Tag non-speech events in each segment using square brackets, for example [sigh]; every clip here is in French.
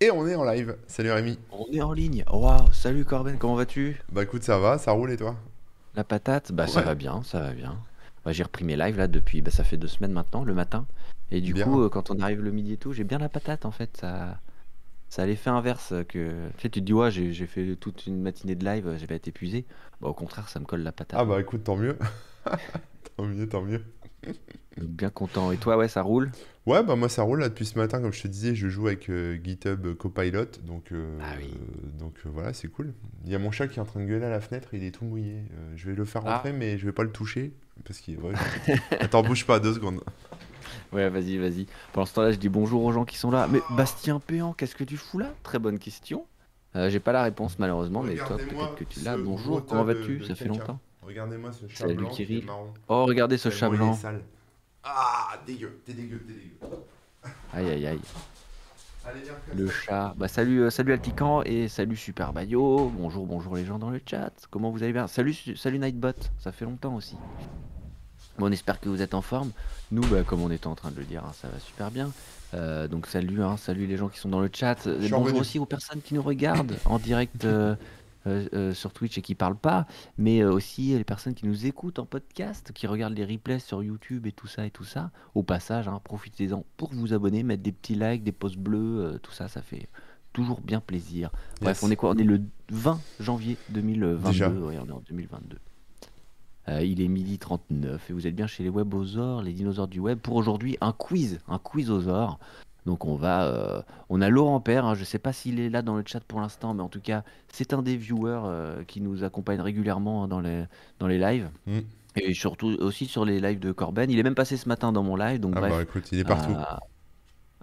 Et on est en live. Salut Rémi. On est en ligne. Waouh, salut Corben, comment vas-tu? Bah écoute, ça va, ça roule et toi? La patate? Bah ça va bien, ça va bien. Bah, j'ai repris mes lives là depuis, bah ça fait deux semaines maintenant, le matin. Et du Bien. coup, euh, quand on arrive le midi et tout, j'ai bien la patate en fait. Ça, ça a l'effet inverse que. Tu sais, tu te dis, ouais, j'ai j'ai fait toute une matinée de live, j'ai pas été épuisé. Bah au contraire, ça me colle la patate. Ah bah écoute, tant mieux. [laughs] tant mieux, tant mieux. [laughs] Donc, bien content. Et toi, ouais, ça roule? Ouais, bah moi ça roule là depuis ce matin, comme je te disais, je joue avec euh, GitHub Copilot, donc, euh, Ah oui. donc euh, voilà, c'est cool. Il y a mon chat qui est en train de gueuler à la fenêtre, il est tout mouillé. Euh, je vais le faire Ah. rentrer, mais je vais pas le toucher, parce qu'il... Ouais, [laughs] Attends, bouge pas, deux secondes. Ouais, vas-y, vas-y. Pendant ce temps-là, je dis bonjour aux gens qui sont là. Mais Bastien Péan, qu'est-ce que tu fous là? Très bonne question. Euh, j'ai pas la réponse malheureusement, mais toi, peut-être que tu l'as. Bonjour, comment vas-tu? Ça fait longtemps. Regardez-moi ce chat Salut, blanc qui marron. Oh, regardez ce chat blanc. Ah, dégueu, t'es dégueu, t'es dégueu. Aïe, aïe, aïe. [laughs] Allez, viens, Le chat. Bah, salut, euh, salut Altican et salut Super Bayo. Bonjour, bonjour les gens dans le chat. Comment vous allez bien? Salut, salut Nightbot. Ça fait longtemps aussi. Bon, on espère que vous êtes en forme. Nous, bah, comme on était en train de le dire, hein, ça va super bien. Euh, donc salut, hein, salut les gens qui sont dans le chat. Bonjour aussi aux personnes qui nous regardent en direct euh, euh, euh, sur Twitch et qui parlent pas, mais euh, aussi les personnes qui nous écoutent en podcast, qui regardent les replays sur YouTube et tout ça et tout ça. Au passage, hein, profitez-en pour vous abonner, mettre des petits likes, des pouces bleus, tout ça, ça fait toujours bien plaisir. Bref, Yes. on est quoi? On est le 20 janvier 2022. Déjà. Ouais, on est en 2022. Euh, il est midi 39 et vous êtes bien chez les webosaures, les dinosaures du web. Pour aujourd'hui, un quiz, un quizosaure. Donc on va, euh, on a Laurent Père. hein, je sais pas s'il est là dans le chat pour l'instant, mais en tout cas, c'est un des viewers euh, qui nous accompagne régulièrement hein, dans les dans les lives Mm. et surtout aussi sur les lives de Corben. Il est même passé ce matin dans mon live, donc Ah bref. bah écoute, il est partout. Ah,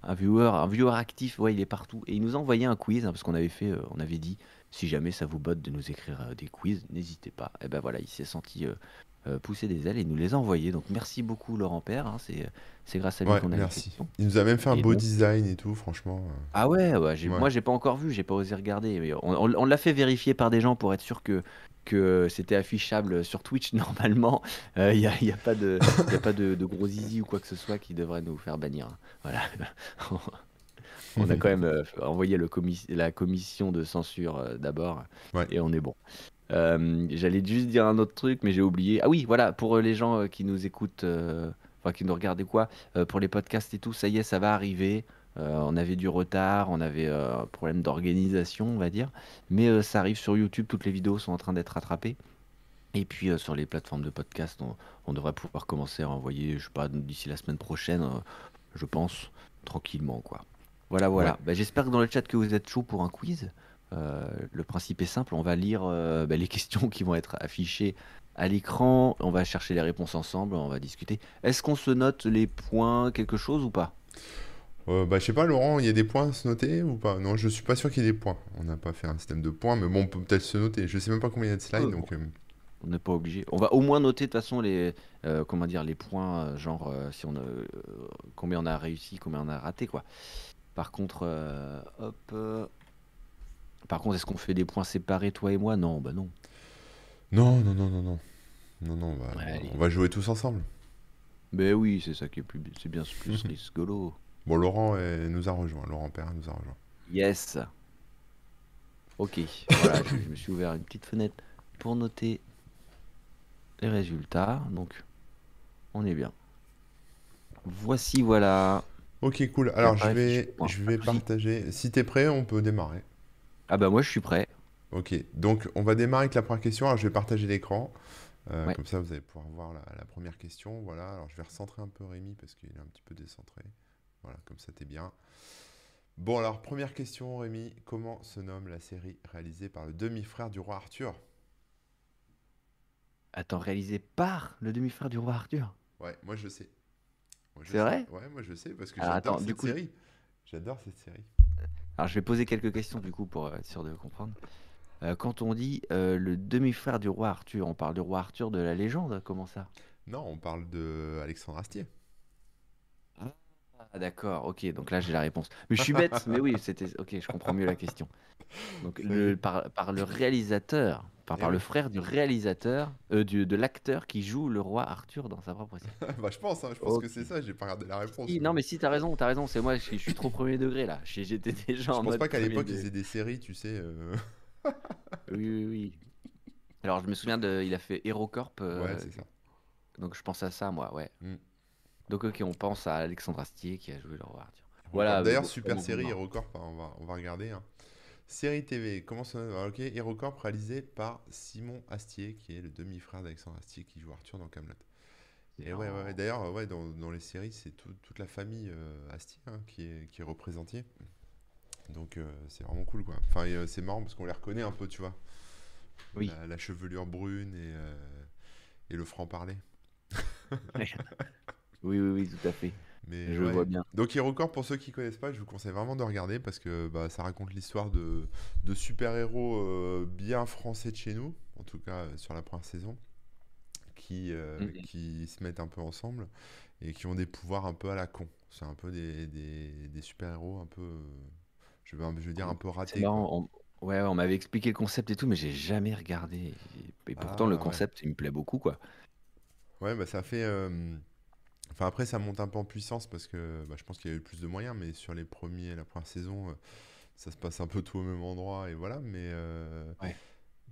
un viewer, un viewer actif, ouais, il est partout. Et il nous a envoyé un quiz, hein, parce qu'on avait fait, euh, on avait dit, si jamais ça vous botte de nous écrire euh, des quiz, n'hésitez pas. Et ben voilà, il s'est senti euh, euh, pousser des ailes et nous les a envoyés. Donc merci beaucoup Laurent Père, hein, c'est, c'est grâce à lui Ouais, qu'on a merci. Il nous a même fait un Et beau design et tout, franchement. euh. Ah ouais, ouais, Ouais. moi j'ai pas encore vu, j'ai pas osé regarder. Mais on on- on l'a fait vérifier par des gens pour être sûr que, que c'était affichable sur Twitch [laughs] normalement. Il n'y a, y a pas, de, y a pas de, de gros zizi ou quoi que ce soit qui devrait nous faire bannir. Voilà. [laughs] on a quand même euh, envoyé le commis- la commission de censure euh, d'abord Ouais. et on est bon. Euh, J'allais juste dire un autre truc, mais j'ai oublié. Ah oui, voilà, pour euh, les gens euh, qui nous écoutent, euh, enfin qui nous regardent et quoi, euh, pour les podcasts et tout, ça y est, ça va arriver. On avait du retard, on avait un problème d'organisation, on va dire. Mais ça arrive sur YouTube, toutes les vidéos sont en train d'être rattrapées. Et puis euh, sur les plateformes de podcast, on, on devrait pouvoir commencer à envoyer, je sais pas, d'ici la semaine prochaine, euh, je pense, tranquillement, quoi. Voilà, voilà. Ouais. Bah, J'espère que dans le chat que vous êtes chaud pour un quiz. Euh, le principe est simple, on va lire euh, bah, les [laughs] questions qui vont être affichées à l'écran, on va chercher les réponses ensemble, on va discuter. Est-ce qu'on se note les points, quelque chose ou pas? Euh, bah, je sais pas, Laurent, il y a des points à se noter ou pas? Non, je suis pas sûr qu'il y ait des points. On n'a pas fait un système de points, mais bon, on peut peut-être se noter. Je sais même pas combien il y a de slides, Euh, donc. euh, On n'est pas obligé. On va au moins noter de toute façon les, comment dire, les points, genre si on a, combien on a réussi, combien on a raté, quoi. Par contre, hop. Par contre, est-ce qu'on fait des points séparés, toi et moi? Non, bah non. Non, non, non, non, non. Non, non, on va, Ouais, allez. on va jouer tous ensemble. Ben oui, c'est ça qui est plus, c'est bien plus [laughs] rigolo. Bon, Laurent nous a rejoint. Laurent Perrin nous a rejoint. Yes. Ok, voilà, je, je me suis ouvert une petite fenêtre pour noter les résultats. Donc, on est bien. Voici, voilà. Ok, cool. Alors, je vais, je vais partager. Si t'es prêt, on peut démarrer. Ah bah moi, je suis prêt. Ok, donc on va démarrer avec la première question. Alors, je vais partager l'écran. Euh, Ouais. Comme ça, vous allez pouvoir voir la, la première question. Voilà, alors je vais recentrer un peu Rémi parce qu'il est un petit peu décentré. Voilà, comme ça, t'es bien. Bon, alors, première question, Rémi. Comment se nomme la série réalisée par le demi-frère du roi Arthur? Attends, réalisé par le demi-frère du roi Arthur? Ouais, moi je sais. C'est sais. vrai? Ouais, moi je sais parce que j'adore du cette coup- série. J'adore cette série. Alors, je vais poser quelques questions du coup pour être sûr de comprendre. Euh, quand on dit euh, le demi-frère du roi Arthur, on parle du roi Arthur de la légende, comment ça? Non, on parle de Alexandre Astier. Ah d'accord, ok, donc là j'ai la réponse. Mais je suis bête, mais oui, c'était ok, je comprends mieux la question. [laughs] Donc le, par, par le réalisateur, Enfin, Eh par le frère du réalisateur, euh, du- de l'acteur qui joue le roi Arthur dans sa propre série. [laughs] Bah, je pense, hein, je pense que c'est ça, j'ai pas regardé la réponse. Si, non, mais si, t'as raison, t'as raison, c'est moi, je suis, je suis trop premier degré là. J'étais [laughs] déjà Je en pense pas qu'à l'époque ils faisaient des séries, tu sais. euh, [laughs] Oui, oui, oui. Alors, je me souviens de. Il a fait HeroCorp, euh, Ouais, c'est ça. donc je pense à ça, moi, ouais. Mm. Donc, ok, on pense à Alexandre Astier qui a joué le roi Arthur. Voilà. D'ailleurs, super série. HeroCorp, hein, on va, on va regarder. hein. Série TV, comment ça ah, Ok, HeroCorp réalisé par Simon Astier, qui est le demi-frère d'Alexandre Astier qui joue Arthur dans Camelot. Et ouais, ouais, ouais, d'ailleurs, ouais, dans, dans les séries, c'est tout- toute la famille euh, Astier hein, qui, est, qui est représentée. Donc euh, c'est vraiment cool, quoi. Enfin, euh, c'est marrant parce qu'on les reconnaît un peu, tu vois. Oui. La, la chevelure brune et, et le franc-parler. [laughs] Oui, oui, oui, tout à fait. Mais Je ouais. vois bien. Donc HeroCorp, pour ceux qui connaissent pas, je vous conseille vraiment de regarder parce que bah, ça raconte l'histoire de, de super-héros euh, bien français de chez nous, en tout cas euh, sur la première saison, qui, euh, qui se mettent un peu ensemble et qui ont des pouvoirs un peu à la con. C'est un peu des, des, des super-héros un peu, je veux, je veux dire, un peu ratés. marrant. on- Ouais, on m'avait expliqué le concept et tout, mais j'ai jamais regardé. Et, et pourtant, Ah, le ouais. concept, il me plaît beaucoup, quoi. Ouais, bah ça fait. Euh, Enfin, après, ça monte un peu en puissance parce que bah, je pense qu'il y a eu plus de moyens, mais sur les premiers, la première saison, euh, ça se passe un peu tout au même endroit et voilà. Mais. euh, Ouais.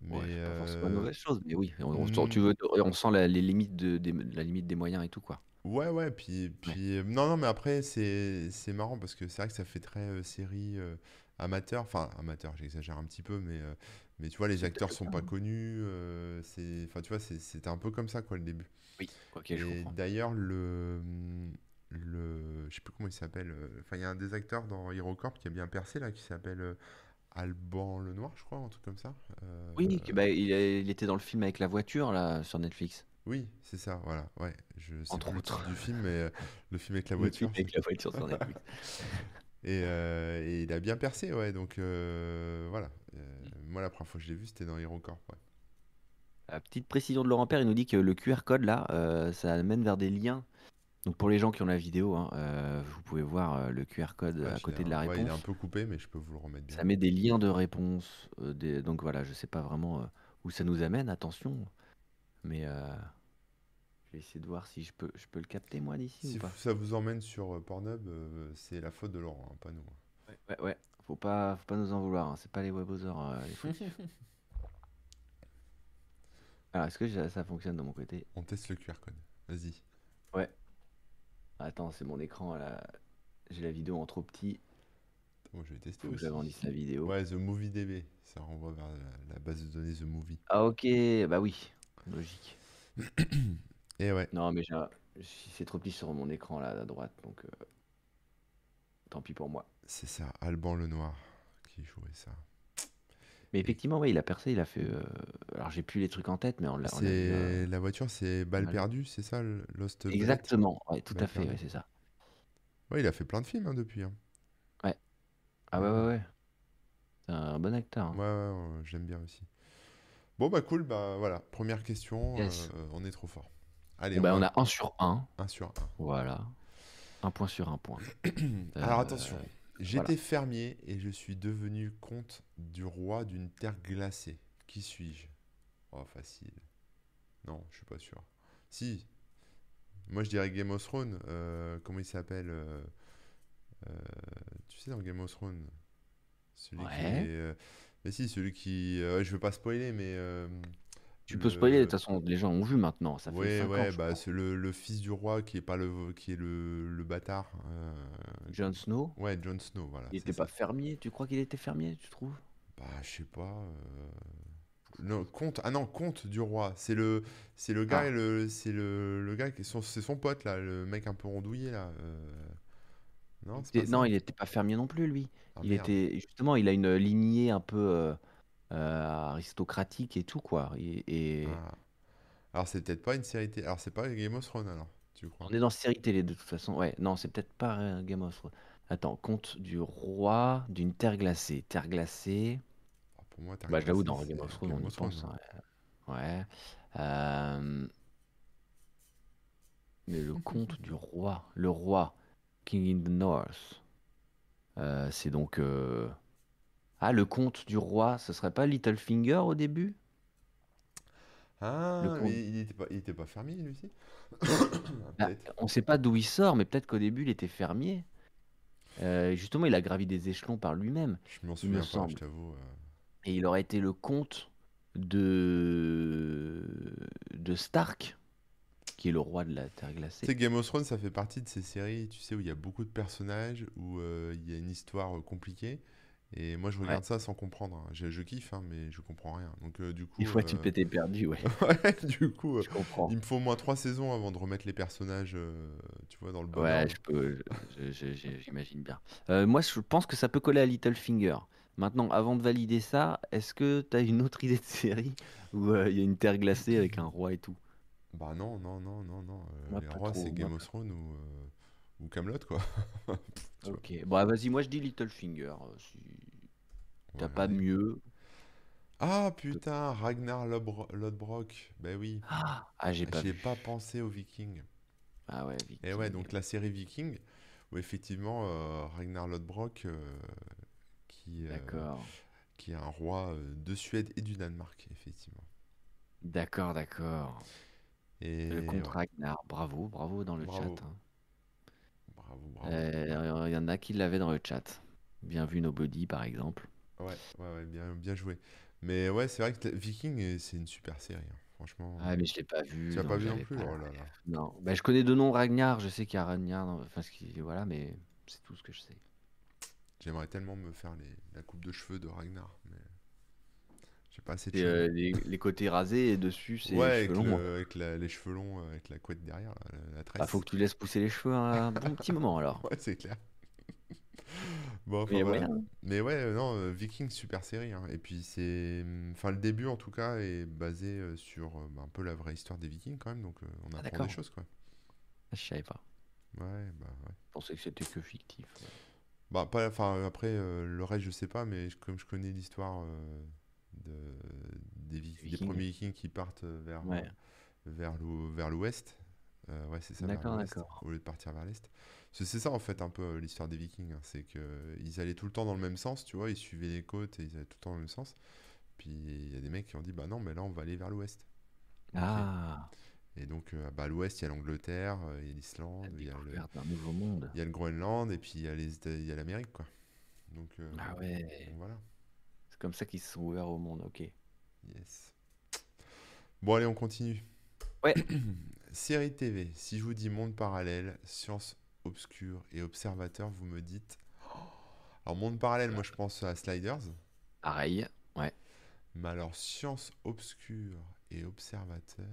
Mais. Ouais, c'est pas forcément euh, une mauvaise chose, mais oui, on, on hmm. sent, tu veux, on sent la, les limites de, des- la limite des moyens et tout, quoi. Ouais, ouais, puis, puis euh, non, non, mais après, c'est marrant parce que c'est vrai que ça fait très euh, série amateur, enfin, amateur, j'exagère un petit peu, mais, euh, mais tu vois, les acteurs sont pas connus, euh, c'est, enfin, tu vois, c'est- c'était un peu comme ça, quoi, le début. Oui, ok, Et d'ailleurs, le, le, je sais plus comment il s'appelle, euh, enfin, il y a un des acteurs dans HeroCorp qui a bien percé, là, qui s'appelle Alban Lenoir, je crois, un truc comme ça. Euh, Oui, bah, il, était dans le film avec la voiture, là, sur Netflix. oui, c'est ça, voilà, ouais, je sais Entre le autres. titre du film, mais euh, le film avec la Le voiture. film avec la voiture sur Netflix. [laughs] Et, euh, et il a bien percé, ouais. Donc euh, voilà. Euh, moi, la première fois que je l'ai vu, c'était dans HeroCorp. Ouais. Petite précision de Laurent Père, il nous dit que le QR code, là, ça amène vers des liens. Donc, pour les gens qui ont la vidéo, hein, vous pouvez voir le QR code Ouais, à côté de la ouais, il est un réponse. peu coupé, mais je peux vous le remettre bien. Ça met des liens de réponse. des- Donc voilà, je sais pas vraiment où ça nous amène, attention. Mais je vais essayer de voir si je peux, je peux le capter moi d'ici Si ou pas. ça vous emmène sur euh, Pornhub, euh, c'est la faute de Laurent, hein, pas nous. Ouais, ouais, ouais. Faut pas, faut pas nous en vouloir. hein, C'est pas les webosers euh, les fautifs. [laughs] Alors, est-ce que ça, ça fonctionne de mon côté? On teste le QR code. Vas-y. Ouais. Attends, c'est mon écran là. J'ai la vidéo en trop petit. Moi, je vais tester Faut aussi. la vidéo. Ouais, The Movie DB. Ça renvoie vers la, la base de données The Movie. Ah ok, bah oui, logique. [clears throat] Et ouais. Non mais j'ai un- c'est trop petit sur mon écran là à droite, donc euh, tant pis pour moi. C'est ça, Alban Lenoir qui jouait ça. Mais effectivement, ouais, il a percé, il a fait. euh, Alors j'ai plus les trucs en tête, mais on l'a. on l'a vu, euh, C'est la voiture, c'est Balle mal. perdue, c'est ça, le Lost Bullet Exactement, ouais, tout Balle à fait, ouais, perdue. c'est ça. Ouais, il a fait plein de films hein, depuis. hein. Ah ouais, ouais, ouais. C'est un bon acteur. hein. Ouais, ouais, ouais, j'aime bien aussi. Bon, bah cool, bah voilà. Première question, Yes. euh, on est trop fort. Allez, bah, on on va a un sur un, un sur un. voilà. Un point sur un point. [clears throat] Alors Euh, attention, j'étais voilà. fermier et je suis devenu comte du roi d'une terre glacée. Qui suis-je? Oh, facile. Non, je suis pas sûr. Si. Moi, je dirais Game of Thrones. euh, comment il s'appelle euh, euh, Tu sais, dans Game of Thrones? Celui qui Ouais. est, euh, Mais si, celui qui... euh, je veux pas spoiler, mais... Tu peux le- spoiler, de toute façon, les gens ont vu maintenant. Ça fait Ouais, 5 ans, ouais, je bah c'est le, le fils du roi qui est pas le qui est le, le bâtard. euh, Jon Snow, Ouais, Jon Snow, voilà. il était ça. pas fermier? Tu crois qu'il était fermier, tu trouves? Bah, je sais pas. euh, Non, comte. Ah non, comte du roi. C'est le, c'est le gars, Ah. le, c'est le, le gars qui, son- c'est son pote là, le mec un peu rondouillé là. euh, Non, il était pas fermier non plus, lui. Ah, il merde. était justement, il a une lignée un peu aristocratique et tout quoi. Et, et Ah. Alors c'est peut-être pas une série télé. Alors c'est pas Game of Thrones alors, tu crois? on est dans série télé de toute façon. Ouais, non, c'est peut-être pas euh, Game of Thrones. Attends, conte du roi d'une terre glacée. Terre glacée. Ah, pour moi, Terre Bah, j'avoue, glacée, dans Game of Thrones, Game on y pense. hein. Ouais. Ouais. Euh, Mais le conte du roi, le roi, King in the North. Euh, c'est donc. euh, Ah, le conte du roi, ce serait pas Littlefinger au début? Ah, Le comte. mais il était pas, il était pas fermier, lui aussi? [coughs] Bah, Peut-être. on sait pas d'où il sort, mais peut-être qu'au début, il était fermier. Euh, justement, il a gravi des échelons par lui-même, Je m'en me souviens je t'avoue. euh. Et il aurait été le comte de de Stark, qui est le roi de la Terre Tu glacée. sais, Game of Thrones, ça fait partie de ces séries, tu sais, où il y a beaucoup de personnages, où euh, il y a une histoire compliquée. Et moi, je Ouais. regarde ça sans comprendre. hein. Je, je kiffe, hein, mais je comprends rien. Donc, euh, du coup, fois, tu euh, t'étais perdu, ouais. [laughs] ouais, du coup, euh, Je comprends. il me faut au moins trois saisons avant de remettre les personnages, euh, tu vois, dans le bon Ouais, ordre. je peux, j'imagine bien. Euh, moi, je pense que ça peut coller à Littlefinger. Maintenant, avant de valider ça, est-ce que tu as une autre idée de série où il y a une terre glacée avec un roi et tout? Bah non, non, non, non, non. les rois, c'est Game of Thrones ou, ou Camelot, quoi. [laughs] Tu. Ok. Bon, ah, vas-y, moi je dis Littlefinger. Si t'as Ouais, pas mieux. Ah putain, Ragnar Lodbro- Lodbrok. Bah oui. Ah, ah, j'ai pas pensé aux Vikings. Ah ouais, Et ouais, donc la série Viking, où effectivement euh, Ragnar Lodbrok, euh, qui, euh, qui est un roi de Suède et du Danemark, effectivement. D'accord, d'accord. Et Le ouais, comte Ragnar. Bravo, bravo dans le bravo, chat. hein. bravo, bravo. Il y en a qui l'avaient dans le chat. Bien vu Nobody, par exemple. Ouais, ouais, ouais, bien, bien joué. Mais ouais, c'est vrai que Viking, euh, c'est une super série, hein. Franchement, Ah, mais je l'ai pas vu, tu l'as pas vu non j'avais plus? pas Oh là là. Non. Bah, je connais deux noms Ragnar. Je sais qu'il y a Ragnar. dans- Enfin, ce qui... voilà, mais c'est tout ce que je sais. J'aimerais tellement me faire les, la coupe de cheveux de Ragnar, mais j'ai pas assez de cheveux. euh, les, les côtés rasés et dessus, c'est Ouais, les avec, cheveux longs. le, avec la- les cheveux longs, euh, avec la couette derrière, là, la, la Bah, faut que tu laisses pousser les cheveux un bon petit moment alors. [laughs] Ouais, c'est clair. Bon, Mais enfin voilà. ouais, euh, non, euh, Viking, super série. hein. Et puis c'est. hum, Enfin, le début en tout cas est basé euh, sur bah, un peu la vraie histoire des Vikings quand même. Donc on Ah, apprend des d'accord. choses quoi. Ah, Je savais pas. Ouais, bah ouais. Je pensais que c'était que fictif. ouais. Bah, pas, enfin, après, euh, le reste, je sais pas, mais comme je connais l'histoire euh, de, des, Vi- des premiers Vikings qui partent vers, Ouais. vers l'ou- vers l'ouest, euh, ouais, c'est ça, d'accord. au lieu de partir vers l'est. C'est ça, en fait, un peu euh, l'histoire des Vikings. hein, c'est que ils allaient tout le temps dans le même sens, tu vois, ils suivaient les côtes et ils allaient tout le temps dans le même sens. Puis il y a des mecs qui ont dit, bah non, mais là, on va aller vers l'ouest. Ah, Et donc, euh, bah, à l'ouest, il y a l'Angleterre, euh, il y a la l'Islande, il y a le, découverte d'un nouveau monde. il y a le Groenland, et puis il y a les Éta- il y a l'Amérique, quoi. Donc, euh, Ah donc ouais, voilà. c'est comme ça qu'ils se sont ouverts au monde, ok. Yes. Bon, allez, on continue. Ouais, [coughs] Série TV. Si je vous dis monde parallèle, science obscure et observateur, vous me dites. Alors, monde parallèle, moi je pense à Sliders. pareil, ouais. Mais alors, science obscure et observateur.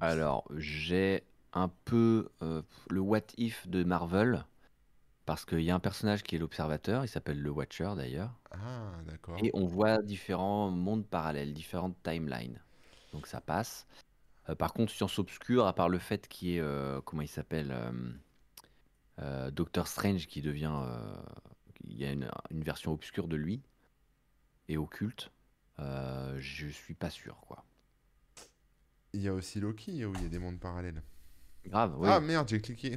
Alors, j'ai un peu euh, le what if de Marvel, parce qu'il y a un personnage qui est l'observateur, il s'appelle le Watcher d'ailleurs, Ah, d'accord. et on voit différents mondes parallèles, différentes timelines. Donc ça passe. Euh, par contre, Science Obscure, à part le fait qu'il y ait, euh, comment il s'appelle, euh, Doctor Strange qui devient, il y a une, une version obscure de lui et occulte, je suis pas sûr, quoi. Il y a aussi Loki où il y a des mondes parallèles. Grave, oui. Ah merde, j'ai cliqué.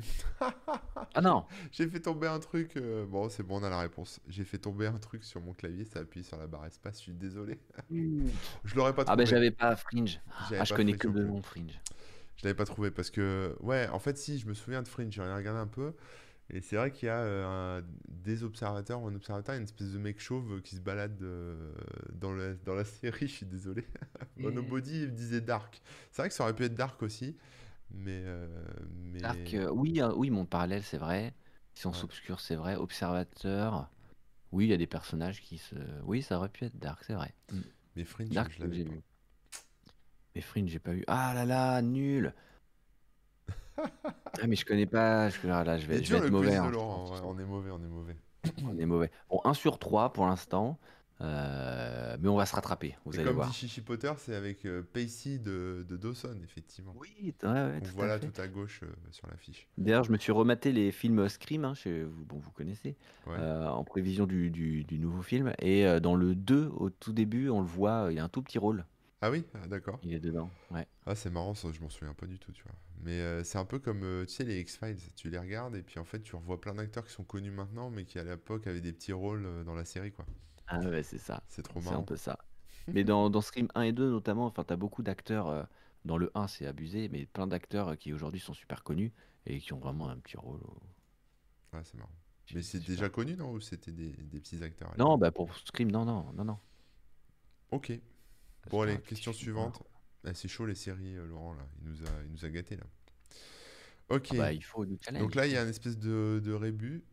Ah non, [laughs] J'ai fait tomber un truc. euh, Bon, c'est bon, on a la réponse. J'ai fait tomber un truc sur mon clavier, ça appuie sur la barre espace. Je suis désolé. [laughs] Je l'aurais pas ah ben trouvé. j'avais pas Fringe. J'avais Ah, je pas connais Fringe que non le plus. nom Fringe. Je l'avais pas trouvé parce que, ouais, en fait, si, je me souviens de Fringe, j'ai regardé un peu. Et c'est vrai qu'il y a euh, un- des observateurs ou un observateur, une espèce de mec chauve qui se balade euh, dans, la, dans la [laughs] série, je suis désolé. Monobody, il disait Dark. C'est vrai que ça aurait pu être Dark aussi, mais. euh, mais... Dark, euh, oui, euh, oui, monde parallèle, c'est vrai. Science Ouais. obscure, c'est vrai. Observateur, oui, il y a des personnages qui se. Oui, ça aurait pu être Dark, c'est vrai. Mm. mais Fringe, Dark, je l'avais j'ai pas. vu. Mais Fringe, j'ai pas eu. Ah là là, nul. [laughs] Ah mais je connais pas. Je... ah là, je vais, je être mauvais. hein, Laurent, ouais, on est mauvais, on est mauvais. On est mauvais. Bon, 1 sur 3 pour l'instant. Euh, mais on va se rattraper, vous Et allez comme voir. dit Chichi Potter, c'est avec euh, Pacey de, de Dawson, effectivement. Oui, ouais, ouais, tout voit à fait. tout à gauche euh, sur l'affiche. D'ailleurs, je me suis rematé les films Scream, hein, chez bon, vous connaissez, Ouais. euh, en prévision du, du- du nouveau film. Et euh, dans le 2, au tout début, on le voit, il a un tout petit rôle. Ah oui, ah, d'accord. Il est dedans. Ouais. Ah, c'est marrant, ça, je m'en souviens pas du tout, tu vois. Mais euh, c'est un peu comme, euh, tu sais, les X-Files. Tu les regardes et puis en fait, tu revois plein d'acteurs qui sont connus maintenant, mais qui à l'époque avaient des petits rôles euh, dans la série, quoi. Ah ouais, c'est ça. C'est trop C'est un marrant. peu ça. Mais dans, dans Scream 1 et 2 notamment, enfin, t'as beaucoup d'acteurs. euh, dans le 1, c'est abusé, mais plein d'acteurs euh, qui aujourd'hui sont super connus et qui ont vraiment un petit rôle. au- Ouais, c'est marrant. Mais c'est déjà connu, non Ou c'était des, des petits acteurs à Non, l'époque bah pour Scream, non, non, non, non. Ok. Bon, allez, question suivante. Ah, c'est chaud les séries, euh, Laurent, là. Il nous a, il nous a gâtés, là. Ok. Ah bah, il faut du challenge. Donc là, il y a un espèce de, de rébut.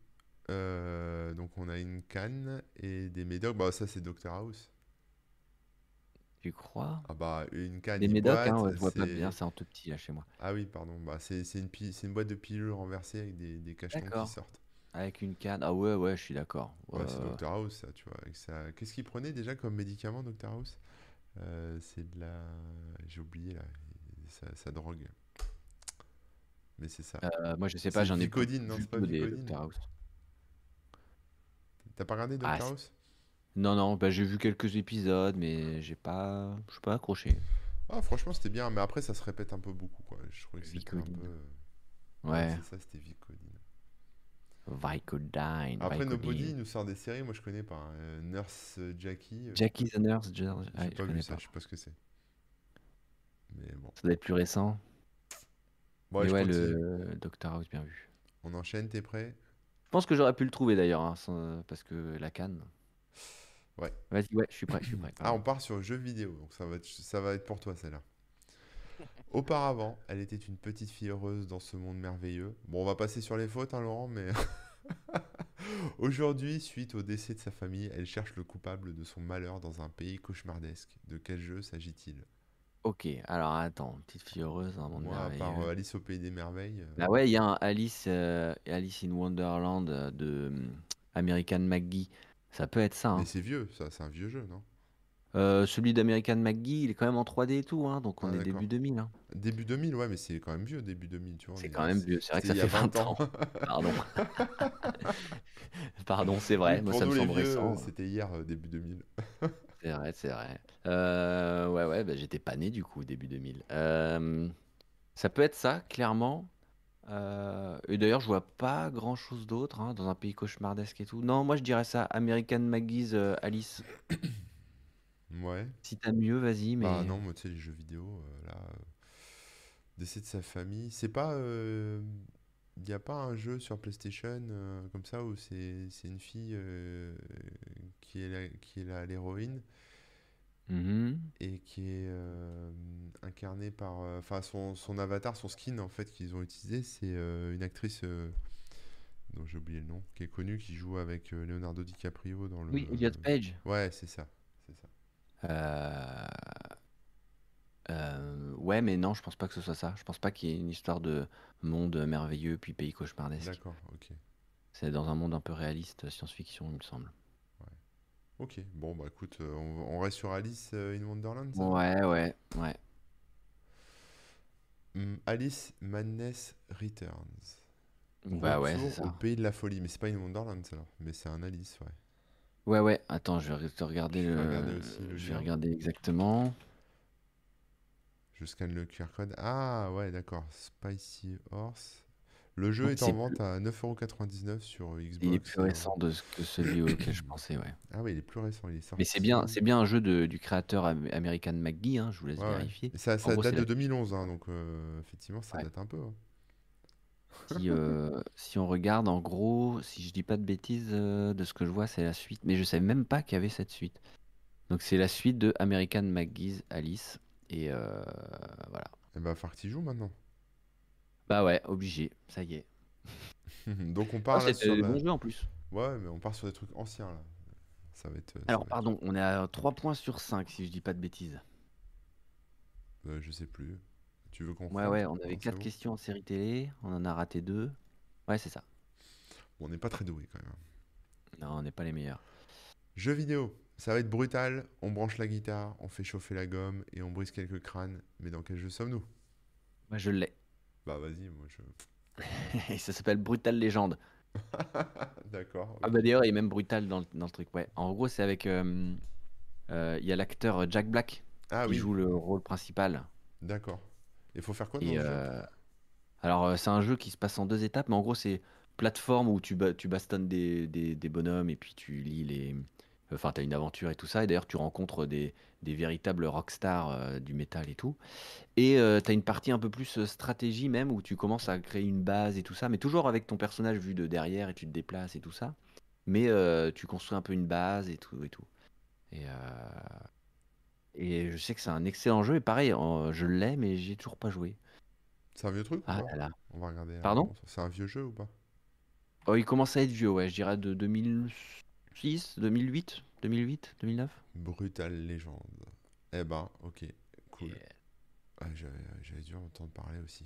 Euh, donc on a une canne et des médocs. Bah ça, c'est Dr House. Tu crois? Ah bah, une canne, Des médocs, hein, boîte, ouais, je vois pas c'est- bien, c'est en tout petit là chez moi. Ah oui, pardon. Bah, c'est c'est une, pi- c'est une boîte de pilules renversées avec des, des cachetons qui sortent. Avec une canne. Ah ouais, ouais, je suis d'accord. Ouais, c'est Dr House, ça, tu vois. ça... Qu'est-ce qu'il prenait déjà comme médicament, Dr House? Euh, C'est de la... J'ai oublié, là. Sa, sa drogue. Mais c'est ça. euh, moi, je sais C'est pas, j'en ai Vicodine, non, c'est pas peu des Vicodine. Dr House. T'as pas regardé Dr Ah, House? Non, non, bah, j'ai vu quelques épisodes, mais j'ai pas, je suis pas accroché. Ah, franchement, c'était bien. Mais après, ça se répète un peu beaucoup, quoi. Je trouvais que c'était un Vicodine. peu... Ouais, c'est ça, c'était Vicodine. Vicodine, Après, Vicodine. Nobody, nous sort des séries, moi je connais pas. hein. Euh, Nurse euh, Jackie, euh, Jackie the Nurse, j'ai ah, je pas vu connais ça, pas. je sais pas ce que c'est. Mais bon. Ça doit être plus récent. Bon, mais je ouais, le Dr House, bien vu. On enchaîne, t'es prêt? Je pense que j'aurais pu le trouver d'ailleurs, hein, sans- parce que la canne. Ouais. Vas-y, ouais, je suis prêt, je suis prêt. Ah, pardon. on part sur jeux vidéo, donc ça va être, ça va être pour toi celle-là. [laughs] Auparavant, elle était une petite fille heureuse dans ce monde merveilleux. Bon, on va passer sur les fautes, hein, Laurent, mais [laughs] aujourd'hui, suite au décès de sa famille, elle cherche le coupable de son malheur dans un pays cauchemardesque. De quel jeu s'agit-il? Ok, alors attends, petite fille heureuse un monde Moi, à part euh, Alice au pays des merveilles, euh, Bah ouais, il y a un Alice, euh, Alice in Wonderland euh, de hum, American McGee. Ça peut être ça. mais hein. c'est vieux, ça, c'est un vieux jeu, non? Euh, celui d'American McGee, il est quand même en 3D et tout, hein, donc on Ah, est d'accord. début 2000. hein. Début 2000, ouais, mais c'est quand même vieux, début 2000, tu vois. C'est mais quand même vieux, c'est vrai que ça c'était fait il y a 20 ans. [laughs] Pardon. [laughs] Pardon, c'est vrai, moi pour ça me nous les semble vieux, récent. c'était hier, euh, début 2000. [laughs] C'est vrai, c'est vrai. Euh, ouais, ouais, bah, j'étais pas né du coup, début 2000. Euh, ça peut être ça, clairement. Euh, et d'ailleurs, je vois pas grand chose d'autre hein, dans un pays cauchemardesque et tout. Non, moi je dirais ça, American McGee's euh, Alice. [coughs] Ouais. Si t'as mieux, vas-y, mais. Bah non, moi, tu sais, les jeux vidéo, là, décès de sa famille. C'est pas. Il n'y a pas un jeu sur PlayStation euh, comme ça où c'est une fille euh, qui est la- l'héroïne Mhm. et qui est euh, incarnée par. euh, Enfin, son, son avatar, son skin, en fait, qu'ils ont utilisé, c'est une actrice dont j'ai oublié le nom, qui est connue, qui joue avec Leonardo DiCaprio dans le. Oui, Elliot Page. Ouais, c'est ça. C'est ça. Euh, ouais, mais non, je pense pas que ce soit ça. Je pense pas qu'il y ait une histoire de monde merveilleux puis pays cauchemardesque. D'accord, ok. C'est dans un monde un peu réaliste, science-fiction, il me semble. Ok, bon, bah écoute, euh, on, on reste sur Alice euh, in Wonderland, ça? Ouais, ouais, ouais. Hmm, Alice Madness Returns. Bah ouais, c'est au ça. pays de la folie. Mais c'est pas in Wonderland, ça. Mais c'est un Alice, ouais. Ouais, ouais. Attends, je vais te regarder Je le. regarder aussi le Je vais regarder exactement. Je scanne le QR code. Ah, ouais, d'accord. Spicy Horse. Le jeu est en vente à 9,99€ sur Xbox. Il est plus récent de ce que celui [coughs] auquel je pensais, ouais. Ah, ouais, il est plus récent. Il est sorti. Mais c'est bien, c'est bien un jeu de, du créateur am- American McGee, hein, je vous laisse Ouais, vérifier. Ça, En ça gros, date de la- 2011, hein, donc euh, effectivement, ça Ouais. date un peu. hein. Si, euh, [laughs] si on regarde, en gros, si je dis pas de bêtises, euh, de ce que je vois, c'est la suite. Mais je savais même pas qu'il y avait cette suite. Donc c'est la suite de American McGee's Alice. Et euh, voilà. Et bah, tu joues maintenant. Bah ouais, obligé, ça y est. [laughs] donc on Ah, part là c'était sur des la... bons jeux en plus. Ouais, mais on part sur des trucs anciens là. Ça va être. ça Alors, va être- pardon, on est à 3 points sur 5, si je dis pas de bêtises. Euh, je sais plus. Tu veux qu'on Ouais, ouais, on avait c'est 4 bon. questions en série télé, on en a raté 2. Ouais, c'est ça. Bon, on n'est pas très doué quand même. Non, on n'est pas les meilleurs. Jeux vidéo, ça va être brutal. On branche la guitare, on fait chauffer la gomme et on brise quelques crânes. Mais dans quel jeu sommes-nous? Moi, je l'ai. Bah vas-y, moi je. [laughs] Ça s'appelle Brutal Legend. [laughs] D'accord. Ah bah d'ailleurs, il est même brutal dans le, dans le truc, ouais. En gros, c'est avec... euh, euh, Il y a l'acteur Jack Black Ah qui oui, joue le rôle principal. d'accord. Il faut faire quoi dans jeu? euh, alors, euh, c'est un jeu qui se passe en deux étapes, mais en gros, c'est plateforme où tu, ba- tu bastonnes des, des, des bonhommes et puis tu lis les, Enfin, tu as une aventure et tout ça. Et d'ailleurs, tu rencontres des, des véritables rockstars euh, du métal et tout. Et tu as une partie un peu plus euh, stratégie même où tu commences à créer une base et tout ça, mais toujours avec ton personnage vu de derrière et tu te déplaces et tout ça. Mais euh, tu construis un peu une base et tout et tout. Et, et je sais que c'est un excellent jeu. Et pareil, je l'ai, mais j'ai toujours pas joué. C'est un vieux truc Ah ou pas? là là. On va regarder. euh, Pardon? C'est un vieux jeu ou pas? Oh, il commence à être vieux, ouais, je dirais de 2006, 2008, 2008, 2009. Brutal Légende. Eh ben, ok, cool. Ah, j'avais j'avais dû en entendre parler aussi.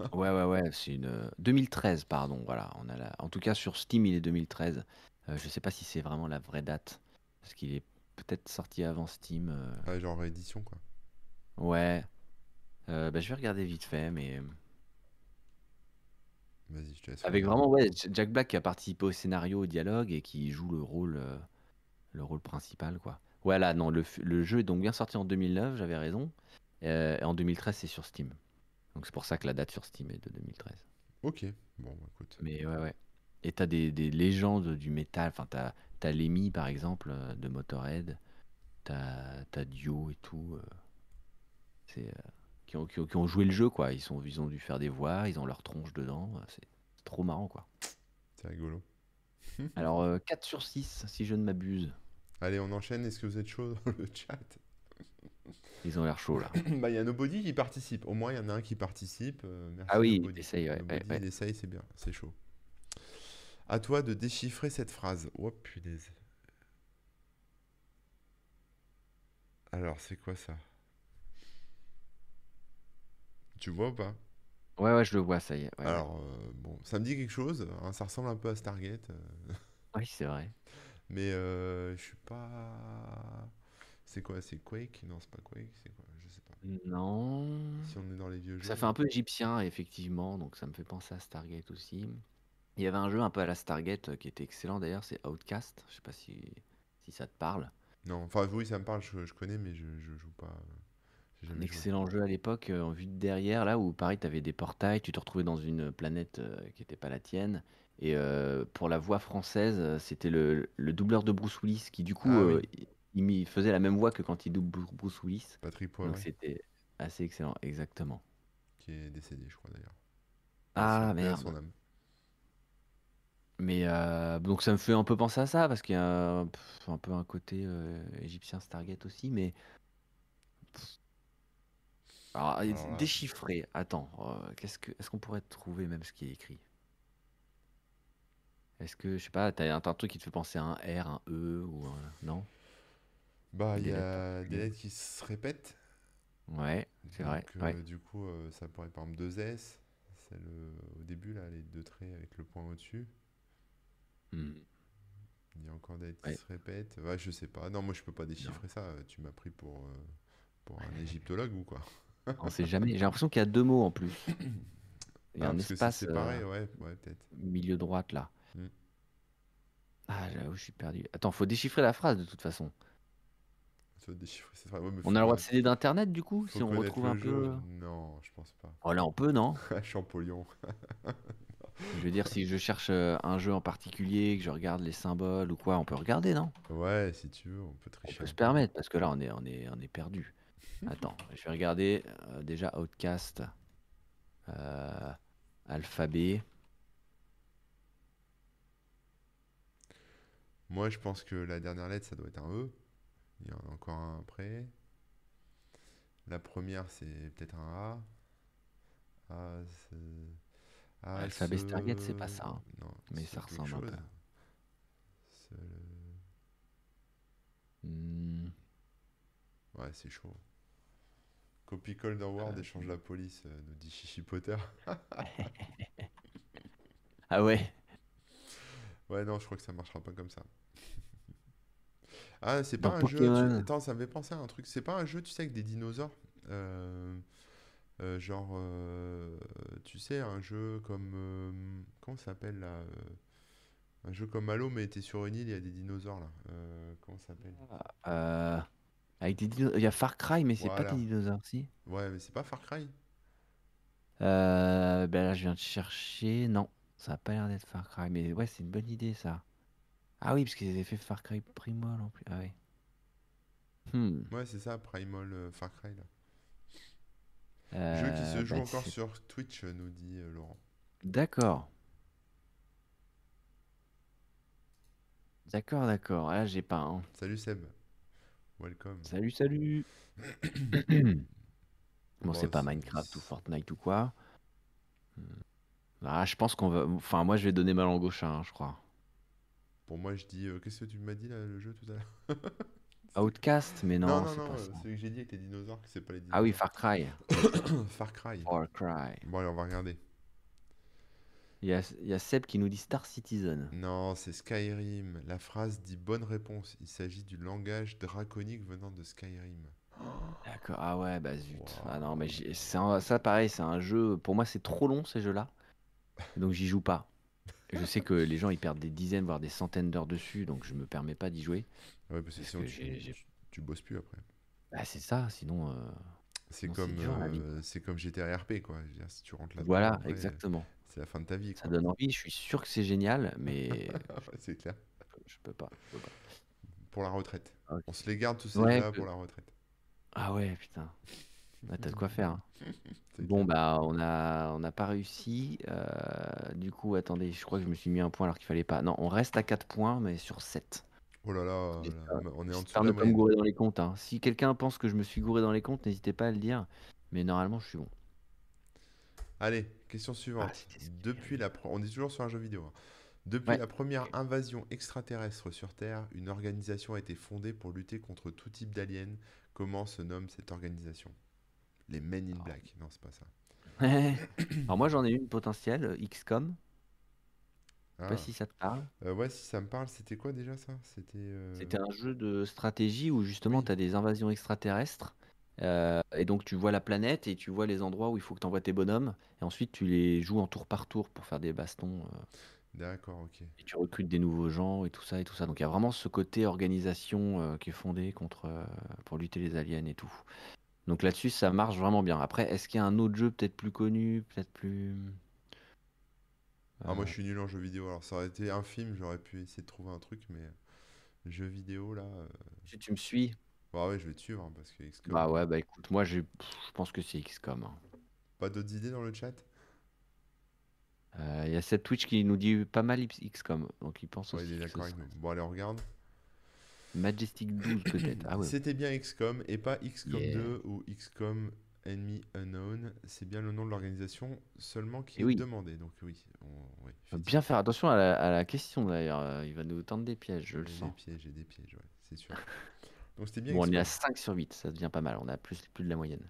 [laughs] Ouais, ouais, ouais, c'est une. euh, 2013, pardon, voilà. On a la... En tout cas, sur Steam, il est 2013. Euh, je sais pas si c'est vraiment la vraie date, parce qu'il est peut-être sorti avant Steam. euh, Ah, genre réédition, quoi. Ouais. Euh, bah, je vais regarder vite fait, mais. Vas-y, je te laisse Avec vraiment, ouais, Jack Black qui a participé au scénario, au dialogue et qui joue le rôle, euh, le rôle principal, quoi. Ouais, là, non, le, le jeu est donc bien sorti en 2009, j'avais raison. Euh, et en 2013, c'est sur Steam. Donc c'est pour ça que la date sur Steam est de 2013. Ok, bon, bah, écoute. Mais ouais, ouais. Et t'as des, des légendes du métal. Enfin, t'as, t'as Lemmy, par exemple, euh, de Motorhead. T'as, t'as Dio et tout. c'est, qui, ont, qui ont- qui ont joué le jeu, quoi. Ils, sont, ils ont dû faire des voix, ils ont leur tronche dedans. euh, C'est, trop marrant, quoi. C'est rigolo. [laughs] Alors, euh, 4 sur 6, si je ne m'abuse. Allez, on enchaîne. Est-ce que vous êtes chaud dans le chat? Ils ont l'air chauds, là. [coughs] Bah, il y a Nobody qui participe. Au moins, il y en a un qui participe. Euh, merci, Ah oui, Nobody. t'essayes, ouais, Nobody, ouais, ouais. il essaye, c'est bien. C'est chaud. À toi de déchiffrer cette phrase. Oh, punaise. Alors, c'est quoi ça? Tu vois ou pas? Ouais, ouais, je le vois, ça y est. Ouais. Alors, euh, bon, ça me dit quelque chose. hein, ça ressemble un peu à Stargate. euh, [laughs] Oui, c'est vrai. mais euh, je suis pas. C'est quoi C'est Quake? Non, c'est pas Quake. C'est quoi? Je sais pas. Non. Si on est dans les vieux Ça jeux. fait un peu égyptien, effectivement, donc ça me fait penser à Stargate aussi. Il y avait un jeu un peu à la Stargate euh, qui était excellent d'ailleurs, c'est Outcast. Je sais pas si, si ça te parle. Non, enfin, oui, ça me parle, je, je connais, mais je, je joue pas. euh, J'ai Un jamais joué. excellent jeu à l'époque, euh, en vue de derrière, là où pareil, tu avais des portails, tu te retrouvais dans une planète euh, qui n'était pas la tienne. Et euh, pour la voix française, euh, c'était le, le doubleur de Bruce Willis qui, du coup, Ah oui. euh, il, faisait la même voix que quand il double Bruce Willis. Patrick Donc Poivet, c'était assez excellent, exactement. qui est décédé, je crois d'ailleurs. Ah Paix à merde. son âme. Mais euh, donc ça me fait un peu penser à ça parce qu'il y a pff, un peu un côté euh, égyptien Stargate aussi, mais alors, Alors là- déchiffrer. Attends, euh, qu'est-ce que est-ce qu'on pourrait trouver même ce qui est écrit? Est-ce que je sais pas, t'as un, t'as un truc qui te fait penser à un R, un E ou un non? Bah, il Des y lettres a des particulières. lettres qui se répètent. Ouais, c'est vrai. Donc, Ouais. euh, du coup, euh, ça pourrait être par exemple deux S. C'est le, au début, là, les deux traits avec le point au-dessus. Hmm. Il y a encore des lettres Ouais. qui se répètent. Ouais, je sais pas. Non, moi, je peux pas déchiffrer ça. Tu m'as pris pour, euh, pour un égyptologue ou quoi? On sait jamais. J'ai l'impression qu'il y a deux mots en plus. [coughs] Il y a Ah, un espace c'est euh, pareil, ouais, ouais, peut-être. milieu droite là. Hmm. Ah, j'avoue, je suis perdu. Attends, faut déchiffrer la phrase de toute façon. Tu dois déchiffrer cette phrase. Ouais, mais On a le droit de céder d'internet du coup, faut si on retrouve un jeu. peu. Non, je pense pas. Oh là, on peut, non? [laughs] Champollion. [laughs] Je veux dire, si je cherche euh, un jeu en particulier, que je regarde les symboles ou quoi, on peut regarder, non? Ouais, si tu veux, on peut On tricher peut un se permettre, parce que là, on est, on est, on est perdu. [laughs] Attends, je vais regarder euh, déjà Outcast, euh, alphabet. Moi, je pense que la dernière lettre, ça doit être un E. Il y en a encore un après. La première, c'est peut-être un A. A, c'est... A, Alphabet ce- Stargate, c'est pas ça, hein. Non, Mais ça ressemble un peu. C'est le- Hmm, Ouais, c'est chaud. Copy Cold Award Euh, échange la police, euh, nous dit Chichi Potter. [laughs] Ah ouais, Ouais, non, je crois que ça marchera pas comme ça. Ah, c'est pas dans un jeu. tu-. Attends, ça me fait penser à un truc. C'est pas un jeu, tu sais, avec des dinosaures. Euh, euh, genre, euh, tu sais, un jeu comme. euh, comment ça s'appelle là Un jeu comme Halo, mais t'es sur une île, il y a des dinosaures là. Euh, comment ça s'appelle? Euh, avec des dino- Il y a Far Cry, mais c'est pas Voilà. des dinosaures, si? Ouais, mais c'est pas Far Cry. Euh, ben là, je viens de chercher. Non, ça a pas l'air d'être Far Cry, mais ouais, c'est une bonne idée ça. Ah oui, parce qu'ils avaient fait Far Cry Primal en plus. Ah oui. Hmm. Ouais, c'est ça, Primal euh, Far Cry là. Jeu Euh, qui se joue bah, encore c'est- sur Twitch, euh, nous dit euh, Laurent. D'accord. D'accord, d'accord. Là, j'ai pas. hein. Salut Seb. Welcome. Salut, salut. Bon, [coughs] Bon, c'est pas Minecraft ou Fortnite ou quoi. Hmm. Ah, je pense qu'on va. Enfin, moi, je vais donner ma langue au chat, hein, je crois. Pour moi, je dis. euh, Qu'est-ce que tu m'as dit là, le jeu tout à l'heure? [laughs] Outcast, mais non, Non, non, euh, celui que j'ai dit avec les dinosaures, c'est pas les dinosaures. Ah oui, Far Cry. [coughs] Far Cry. Far Cry. Bon, allez, on va regarder. Il y a, il y a Seb qui nous dit Star Citizen. Non, c'est Skyrim. La phrase dit bonne réponse. Il s'agit du langage draconique venant de Skyrim. D'accord. Ah ouais, bah zut. Wow. Ah non, mais un- ça, pareil, c'est un jeu. Pour moi, c'est trop long ces jeux-là. [laughs] Donc, j'y joue pas. Je sais que les gens ils perdent des dizaines, voire des centaines d'heures dessus, donc je me permets pas d'y jouer. Ouais, parce que Parce sinon que tu, bosses plus après. Bah, c'est ça, sinon. euh, C'est Non, c'est comme, euh, comme GTA RP, quoi. Je veux dire, si tu rentres là-dedans, Voilà, après, exactement. C'est la fin de ta vie, Ça quoi. donne envie. Je suis sûr que c'est génial, [laughs] mais c'est clair. je peux pas. je peux pas. Pour la retraite. Ah. On se les garde tous ces Ouais, que- pour la retraite. Ah ouais, putain. Ah, T'as de quoi faire. hein. [laughs] Bon, bah, on a, on n'a pas réussi. Euh, du coup, attendez, je crois que je me suis mis un point alors qu'il fallait pas. Non, on reste à 4 points, mais sur 7. Oh là là, là, on est en dessous de pas me gourer dans les comptes. hein. Si quelqu'un pense que je me suis gouré dans les comptes, n'hésitez pas à le dire. Mais normalement, je suis bon. Allez, question suivante. Ah, Depuis la on est toujours sur un jeu vidéo. hein. Depuis Ouais. la première invasion extraterrestre sur Terre, une organisation a été fondée pour lutter contre tout type d'aliens. Comment se nomme cette organisation? Les Men in Ah. Black. Non, c'est pas ça. [coughs] Alors moi, j'en ai une potentielle, XCOM. Je sais Ah. pas si ça te parle. Euh, ouais, si ça me parle, c'était quoi déjà ça? C'était. euh, C'était un jeu de stratégie où justement Oui. tu as des invasions extraterrestres. Euh, et donc tu vois la planète et tu vois les endroits où il faut que tu envoies tes bonhommes. Et ensuite tu les joues en tour par tour pour faire des bastons. euh, D'accord, ok. et tu recrutes des nouveaux gens et tout ça et tout ça. Donc il y a vraiment ce côté organisation euh, qui est fondé contre, euh, pour lutter les aliens et tout. Donc là-dessus ça marche vraiment bien. Après, est-ce qu'il y a un autre jeu peut-être plus connu, peut-être plus... Ah, moi Euh, je suis nul en jeu vidéo. Alors ça aurait été un film, j'aurais pu essayer de trouver un truc, mais euh, jeu vidéo là. euh, si tu me suis Bah ouais, je vais te suivre hein, parce que XCOM. Bah ouais, bah écoute, moi j'ai- pff, je pense que c'est XCOM. hein. Pas d'autres idées dans le chat? Euh, Il y a cette Twitch qui nous dit pas mal XCOM, donc il pense Ouais, aussi il est que ce d'accord avec sera- nous. Bon, allez, on regarde. Majestic 12 peut-être. Ah ouais. C'était bien XCOM et pas XCOM Yeah. 2 ou XCOM Enemy Unknown. C'est bien le nom de l'organisation seulement qui Et est oui. demandé. Donc oui, on, oui, Faut bien faire attention à la, à la question d'ailleurs. euh, Il va nous tendre des pièges, je le J'ai des sens. pièges, j'ai des pièges, ouais, c'est sûr. [laughs] Donc c'était bien Bon, on est à XCOM. 5 sur 8, ça devient pas mal. On a plus, plus de la moyenne.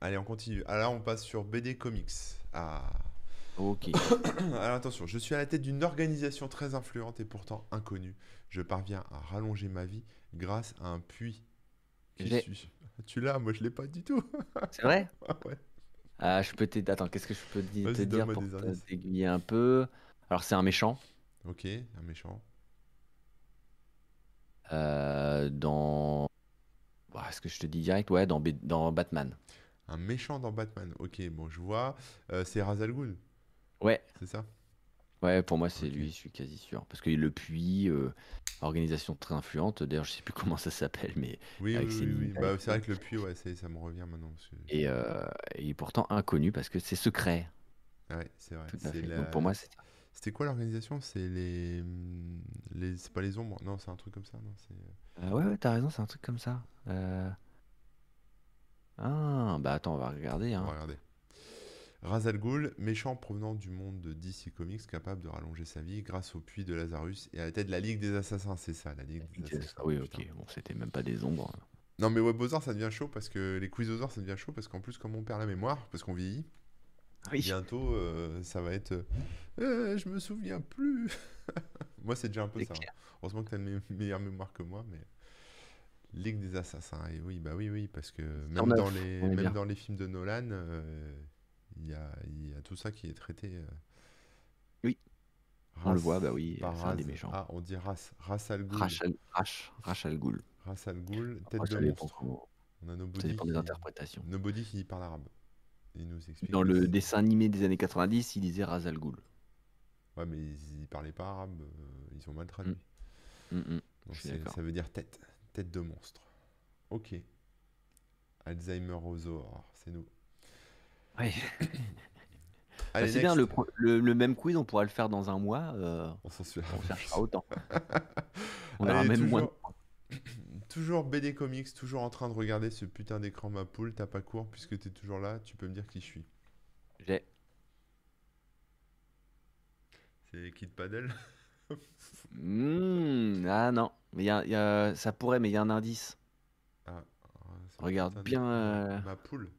Allez, on continue. Alors là, on passe sur BD Comics. Ah. Ok. [coughs] Alors attention, je suis à la tête d'une organisation très influente et pourtant inconnue. Je parviens à rallonger ma vie grâce à un puits. Suis [laughs] Tu l'as, moi je l'ai pas du tout. [laughs] C'est vrai? Ah ouais. Ah, je peux t'aider. Attends, qu'est-ce que je peux te dire pour t'aiguiller un peu? Alors, c'est un méchant. Ok, un méchant. euh, dans. Bah, Est-ce que je te dis direct? Ouais, dans, B- dans Batman. Un méchant dans Batman. Ok, bon, je vois. Euh, c'est Ra's al Ghul, Ouais, c'est ça? Ouais, pour moi, c'est lui, je suis quasi sûr. Parce que le puits, euh, organisation très influente. D'ailleurs, je sais plus [laughs] comment ça s'appelle, mais. Oui, Bah, c'est vrai que le puits, ouais, ça me revient maintenant. parce que- Et, euh, et pourtant inconnu parce que c'est secret. Ouais, c'est vrai. Tout à c'est fait. la- Donc pour moi, c'est ça. C'était quoi l'organisation? C'est les... les... C'est pas les ombres? Non, c'est un truc comme ça, non c'est... Euh, ouais, ouais, t'as raison, c'est un truc comme ça. Euh, Ah, bah attends, on va regarder. On Hein. va regarder. Ra's al Ghul, méchant provenant du monde de DC Comics, capable de rallonger sa vie grâce au puits de Lazarus et à la tête de la Ligue des Assassins, c'est ça, la Ligue des Assassins. Oui, putain. ok. Bon, c'était même pas des ombres. Non, mais Webosaur, ça devient chaud parce que les Quizosaures, ça devient chaud parce qu'en plus, comme on perd la mémoire, parce qu'on vieillit, Oui. bientôt, euh, ça va être. euh, je me souviens plus. [laughs] moi, c'est déjà un peu ça. hein. Heureusement que tu as une me- meilleure mémoire que moi, mais. Ligue des Assassins, et oui, bah oui, oui, parce que même, dans les, même bien. dans les films de Nolan, euh, il y, a, il y a tout ça qui est traité. euh, Oui, On le voit, bah oui, par c'est un des méchants. Ah, on dit Ras, Ras Al Ghul. Rachel, Rach, Rachel Ghoul. Ras Al Ghul, tête Après, de ça dépend, monstre. On a ça Nobody dépend des qui, interprétations. Nobody qui parle arabe. Il nous explique. Dans le dessin animé des années 90, il disait Razal Ghoul. Ouais, mais il, il parlait pas arabe. euh, ils ont mal traduit. Mm, mm. Donc d'accord. ça veut dire tête, tête de monstre. Ok. Alzheimer aux aurores, c'est nous. Ouais. [coughs] Bah, c'est bien, le, même quiz, on pourra le faire dans un mois. euh, On s'en on cherchera autant. [laughs] On aura Allez, même moins de [coughs] toujours, BD Comics, toujours en train de regarder ce putain d'écran ma poule. T'as pas court puisque t'es toujours là. Tu peux me dire qui je suis. J'ai. C'est Kid Paddle Hmm, ah non, mais y a, il y a- ça pourrait, mais il y a un indice. Ah, ah, Regarde bien, euh, Ma poule.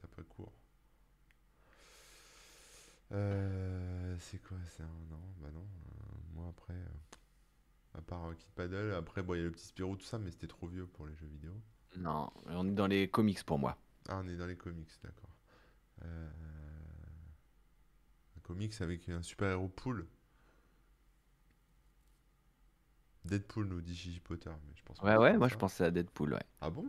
T'as pas court. Euh, c'est quoi ça? Non, bah non. euh, moi après, euh, à part euh, Kid Paddle, après bon, il y a le petit Spirou, tout ça, mais c'était trop vieux pour les jeux vidéo. Non, on est dans les comics pour moi. Ah, on est dans les comics, d'accord. Euh, Un comics avec un super-héros poule. Deadpool nous dit Gigi Potter, mais je pense Ouais, ouais, moi ça. je pensais à Deadpool, ouais. Ah bon?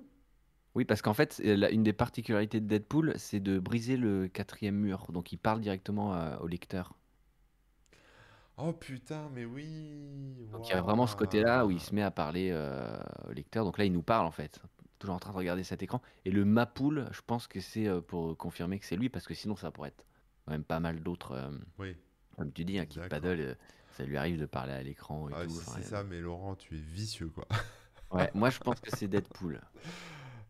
Oui, parce qu'en fait, la- une des particularités de Deadpool, c'est de briser le quatrième mur. Donc il parle directement euh, au lecteur. Oh putain, mais oui Donc il y a vraiment ce côté-là où il se met à parler euh, au lecteur. Donc là, il nous parle en fait. Toujours en train de regarder cet écran. Et le Mapoul, je pense que c'est euh, pour confirmer que c'est lui, parce que sinon ça pourrait être quand même pas mal d'autres. euh, Oui, comme tu dis, un D'accord. Paddle, euh, ça lui arrive de parler à l'écran et ah, tout. si enfin, c'est ça, mais Laurent, tu es vicieux, quoi. [laughs] Ouais, moi je pense que c'est Deadpool. [laughs]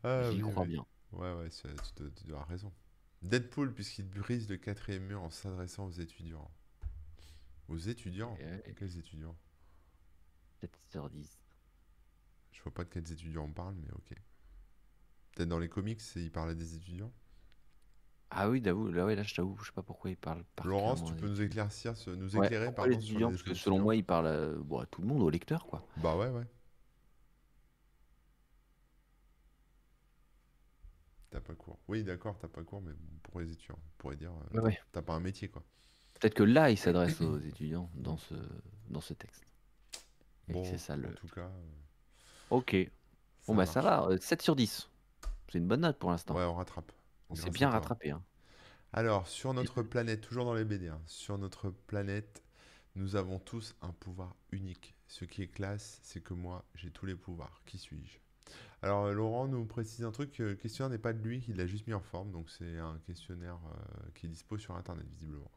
Ah, J'y oui, crois oui. bien. Ouais, ouais, tu, dois- tu dois- raison. Deadpool, puisqu'il brise le quatrième mur en s'adressant aux étudiants. Aux étudiants Et, ouais, Quels étudiants? 7 sur 10. Je vois pas de quels étudiants on parle, mais ok. Peut-être dans les comics, c'est- il parle à des étudiants? Ah oui, là, ouais, là je t'avoue, je sais pas pourquoi il parle Laurence, tu peux nous éclaircir, ce- nous éclairer, pardon, les étudiants? Parce que selon étudiants moi, il parle à, bon, à tout le monde, au lecteur, quoi. Bah ouais, ouais. T'as pas cours. Oui, d'accord, t'as pas cours, mais bon, pour les étudiants, on pourrait dire, euh, ouais. t'as pas un métier, quoi. Peut-être que là, il s'adresse [clears throat] aux étudiants dans ce, dans ce texte. Et que Bon, c'est ça le. en tout cas, euh, Ok. Bon, bah ça marche. va, euh, 7 sur 10. C'est une bonne note pour l'instant. Ouais, on rattrape. On s'est bien rattrapé. Hein. Alors, sur notre planète, toujours dans les BD, hein, sur notre planète, nous avons tous un pouvoir unique. Ce qui est classe, c'est que moi, j'ai tous les pouvoirs. Qui suis-je? Alors, euh, Laurent nous précise un truc, euh, le questionnaire n'est pas de lui, il l'a juste mis en forme, donc c'est un questionnaire euh, qui est dispo sur Internet, visiblement.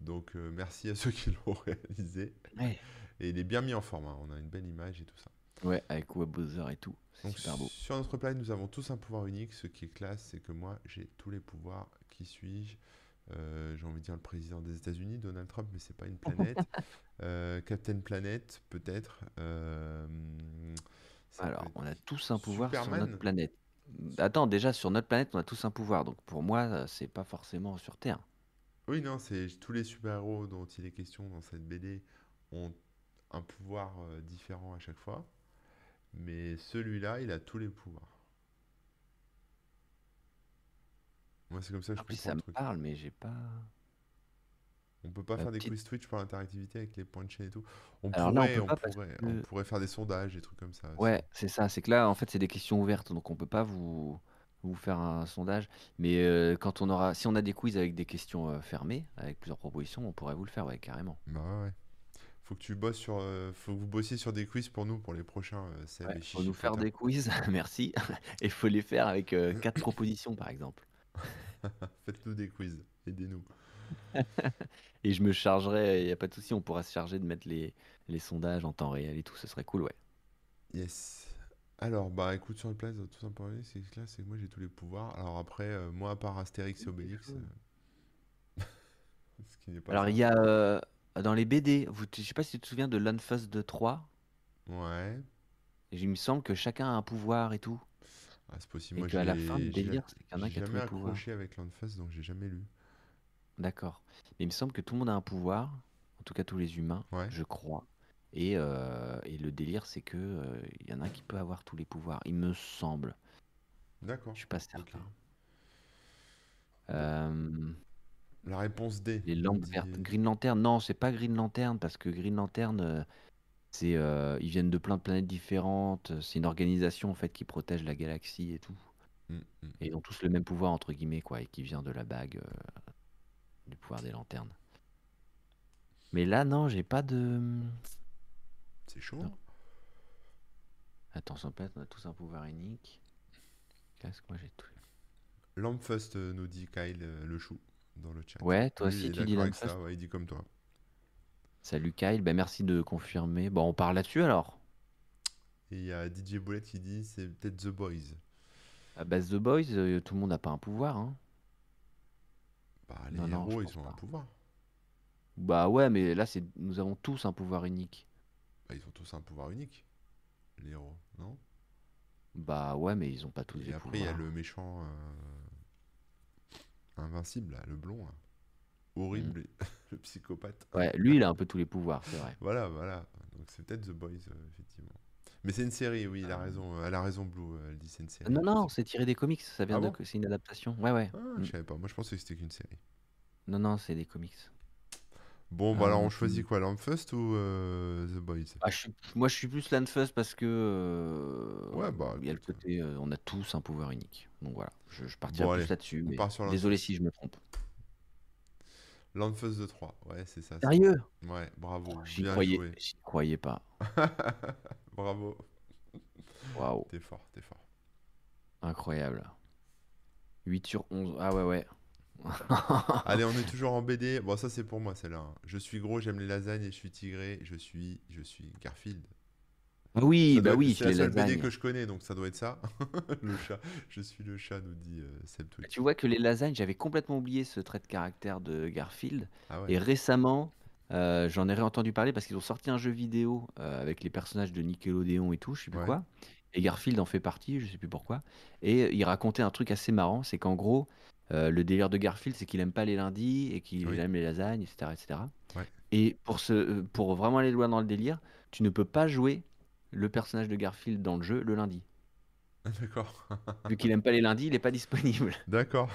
Donc, euh, merci à [laughs] ceux qui l'ont réalisé. Ouais. Et il est bien mis en forme, hein, on a une belle image et tout ça. Ouais, avec Webbrowser et tout. Donc, super beau. sur notre planète, nous avons tous un pouvoir unique. Ce qui est classe, c'est que moi, j'ai tous les pouvoirs. Qui suis-je? Euh, J'ai envie de dire le président des États-Unis, Donald Trump, mais c'est pas une planète. [laughs] Euh, Captain Planet, peut-être. Peut Alors, on a tous un pouvoir sur notre planète. Attends, déjà, sur notre planète, on a tous un pouvoir. Donc pour moi, c'est pas forcément sur Terre. Oui, non, c'est tous les super-héros dont il est question dans cette BD ont un pouvoir euh, différent à chaque fois. Mais celui-là, il a tous les pouvoirs. Moi, c'est comme ça que je Ah comprends ça le me truc. parle, mais j'ai pas. On peut pas La faire des petite- quiz Twitch pour l'interactivité avec les points de chaîne et tout. On Alors là, on pourrait, peut on pas parce pourrait, que- on pourrait faire des sondages, des trucs comme ça. aussi. Ouais, c'est ça. C'est que là, en fait, c'est des questions ouvertes, donc on peut pas vous vous faire un sondage. Mais euh, quand on aura, si on a des quiz avec des questions euh, fermées, avec plusieurs propositions, on pourrait vous le faire, ouais, carrément. Bah ouais. Faut que tu bosses sur, euh, faut que vous bossiez sur des quiz pour nous, pour les prochains Seb Ouais, faut nous faire des quiz, [laughs] merci. [laughs] Et faut les faire avec quatre [laughs] propositions, par exemple. Faites-nous des quiz, aidez-nous. Et je me chargerai, il n'y a pas de souci, on pourra se charger de mettre les, les sondages en temps réel et tout, ce serait cool, ouais. Yes. Alors, bah écoute, sur le place, tout simplement, c'est que là, c'est que moi j'ai tous les pouvoirs. Alors après, euh, moi, à part Astérix et Obélix, euh, [laughs] ce qui n'est pas Alors, ça. il y a euh, dans les BD, vous, je sais pas si tu te souviens de l'Unfuss de 3, Ouais, et il me semble que chacun a un pouvoir et tout. ah, c'est possible. Et Moi, qu'à la fin, le délire, c'est qu'il y en a j'ai qui a tous jamais les pouvoirs. accroché avec l'Unfuss, donc j'ai jamais lu. D'accord. Mais il me semble que tout le monde a un pouvoir, en tout cas tous les humains, Ouais. je crois. Et, euh, et le délire, c'est que euh, y en a un qui peut avoir tous les pouvoirs, il me semble. D'accord. Je suis pas certain. Euh, La réponse D. les lampes dit- vertes. Green Lantern, non, c'est pas Green Lantern parce que Green Lantern, c'est, ils viennent de plein de planètes différentes. C'est une organisation en fait qui protège la galaxie et tout. Mm, mm. Et ils ont tous le même pouvoir entre guillemets quoi, et qui vient de la bague du pouvoir des lanternes. Mais là, non, j'ai pas de. C'est chaud. Non. Sans pète, on a tous un pouvoir unique. Qu'est-ce que moi j'ai tout. Lampfust euh, nous dit Kyle euh, le chou dans le chat. Ouais, toi aussi tu dis ouais, il dit comme toi. Salut Kyle, bah merci de confirmer. Bon, on parle là-dessus alors. Et il y a DJ Bullet qui dit c'est peut-être The Boys. À base de Boys, euh, tout le monde n'a pas un pouvoir, hein. Bah, les Non, non, je héros, ils ont un pouvoir. Bah ouais, mais là, c'est nous avons tous un pouvoir unique. Bah, ils ont tous un pouvoir unique, les héros, non? Bah ouais, mais ils ont pas tous Et des après, il y a pouvoirs. le méchant euh, invincible, là, le blond, là. horrible, Mm. [laughs] le psychopathe. Ouais, lui, il a un peu tous les pouvoirs, c'est vrai. [laughs] Voilà, voilà. Donc c'est peut-être The Boys, euh, effectivement. Mais c'est une série, oui, il a raison. euh, Elle a raison, Blue. euh, Elle dit c'est une série. Non, non, c'est tiré des comics, ça vient Ah de... bon? C'est une adaptation. Ouais, ouais. Ah, Mm. je savais pas. Moi, je pensais que c'était qu'une série. Non, non, c'est des comics. Bon, bah alors, Euh, on choisit quoi, Lampfust ou euh, The Boys? Ah, je suis- Moi, je suis plus Landfust parce que euh, Ouais, bah, il y a le écoute. côté, euh, on a tous un pouvoir unique. Donc voilà, je, je partirai Bon, plus là-dessus. on Mais part sur désolé si je me trompe. Lampfust de 3. Ouais, c'est ça. c'est- Sérieux? Ouais, bravo. J'y Bien croyais, joué. j'y croyais pas. [laughs] Bravo. Waouh, T'es fort, t'es fort. incroyable. 8 sur 11. Ah ouais, ouais. [laughs] Allez, on est toujours en BD. Bon, ça, c'est pour moi, celle-là. hein. Je suis gros, j'aime les lasagnes et je suis tigré. Je suis, je suis Garfield. Ah oui, bah être- oui, c'est les la seule BD que je connais, donc ça doit être ça. [laughs] le chat. Je suis le chat, nous dit euh, Seb Twitch. Tu vois que les lasagnes, j'avais complètement oublié ce trait de caractère de Garfield. Ah ouais. Et récemment, euh, j'en ai entendu parler parce qu'ils ont sorti un jeu vidéo euh, avec les personnages de Nickelodeon et tout, je sais plus Ouais. quoi. Et Garfield en fait partie, je sais plus pourquoi. Et il racontait un truc assez marrant, c'est qu'en gros, euh, le délire de Garfield, c'est qu'il aime pas les lundis et qu'il Oui. aime les lasagnes, etc., etc. Ouais. Et pour se, euh, pour vraiment aller loin dans le délire, tu ne peux pas jouer le personnage de Garfield dans le jeu le lundi. D'accord. [laughs] Vu qu'il aime pas les lundis, il est pas disponible. [laughs] D'accord.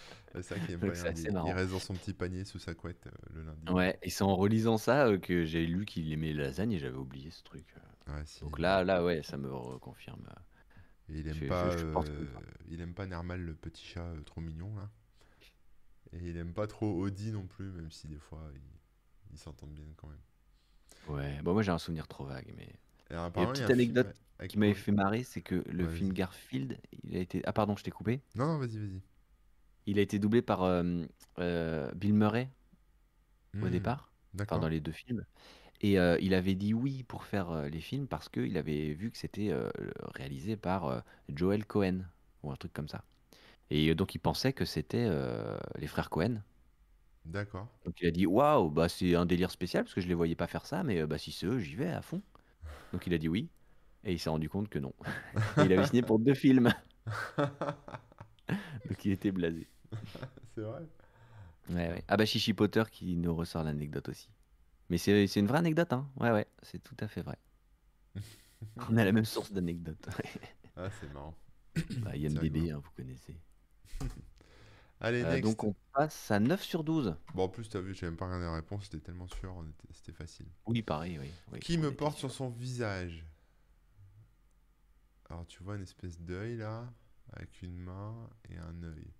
[laughs] c'est ça qui aime Donc pas c'est les lundis. assez Il reste dans son petit panier sous sa couette euh, le lundi. Ouais, et c'est en relisant ça euh, que j'ai lu qu'il aimait les lasagnes et j'avais oublié ce truc. Ouais, si, Donc là, là, ouais, ça me reconfirme. Et il aime je- pas, je- je pense que euh, il aime pas Nermal, le petit chat euh, trop mignon là. Et il aime pas trop Audi non plus, même si des fois ils s'entendent bien quand même. Ouais, bon, moi j'ai un souvenir trop vague, mais. Et a petite film anecdote qui m'avait fait marrer, c'est que le Ouais, film. Garfield, il a été. Ah, pardon, je t'ai coupé. Non, non, vas-y, vas-y. Il a été doublé par euh, euh, Bill Murray au Hmm, départ, enfin dans les deux films. Et euh, il avait dit oui pour faire euh, les films parce qu'il avait vu que c'était euh, réalisé par Joel Cohen ou un truc comme ça. Et donc il pensait que c'était les frères Cohen. D'accord. Donc il a dit waouh, bah c'est un délire spécial parce que je les voyais pas faire ça, mais bah si c'est eux, j'y vais à fond. Donc il a dit oui, et il s'est rendu compte que non. [laughs] Il avait signé pour deux films, [laughs] donc il était blasé. c'est vrai. Ouais, ouais. Ah bah Chichi Potter qui nous ressort l'anecdote aussi. Mais c'est une vraie anecdote, hein. Ouais, ouais, c'est tout à fait vrai. [laughs] On a la même source d'anecdotes. Ah, c'est marrant. bah, C'est Dédé, rigolo. hein, vous connaissez. [laughs] Allez, Euh, next. donc on passe à 9 sur 12. Bon, en plus, t'as vu, j'ai même pas regardé la réponse, j'étais tellement sûr, c'était facile. Oui, pareil, oui. oui, Qui me porte sûr. sur son visage? Alors, tu vois une espèce d'œil là, avec une main et un œil.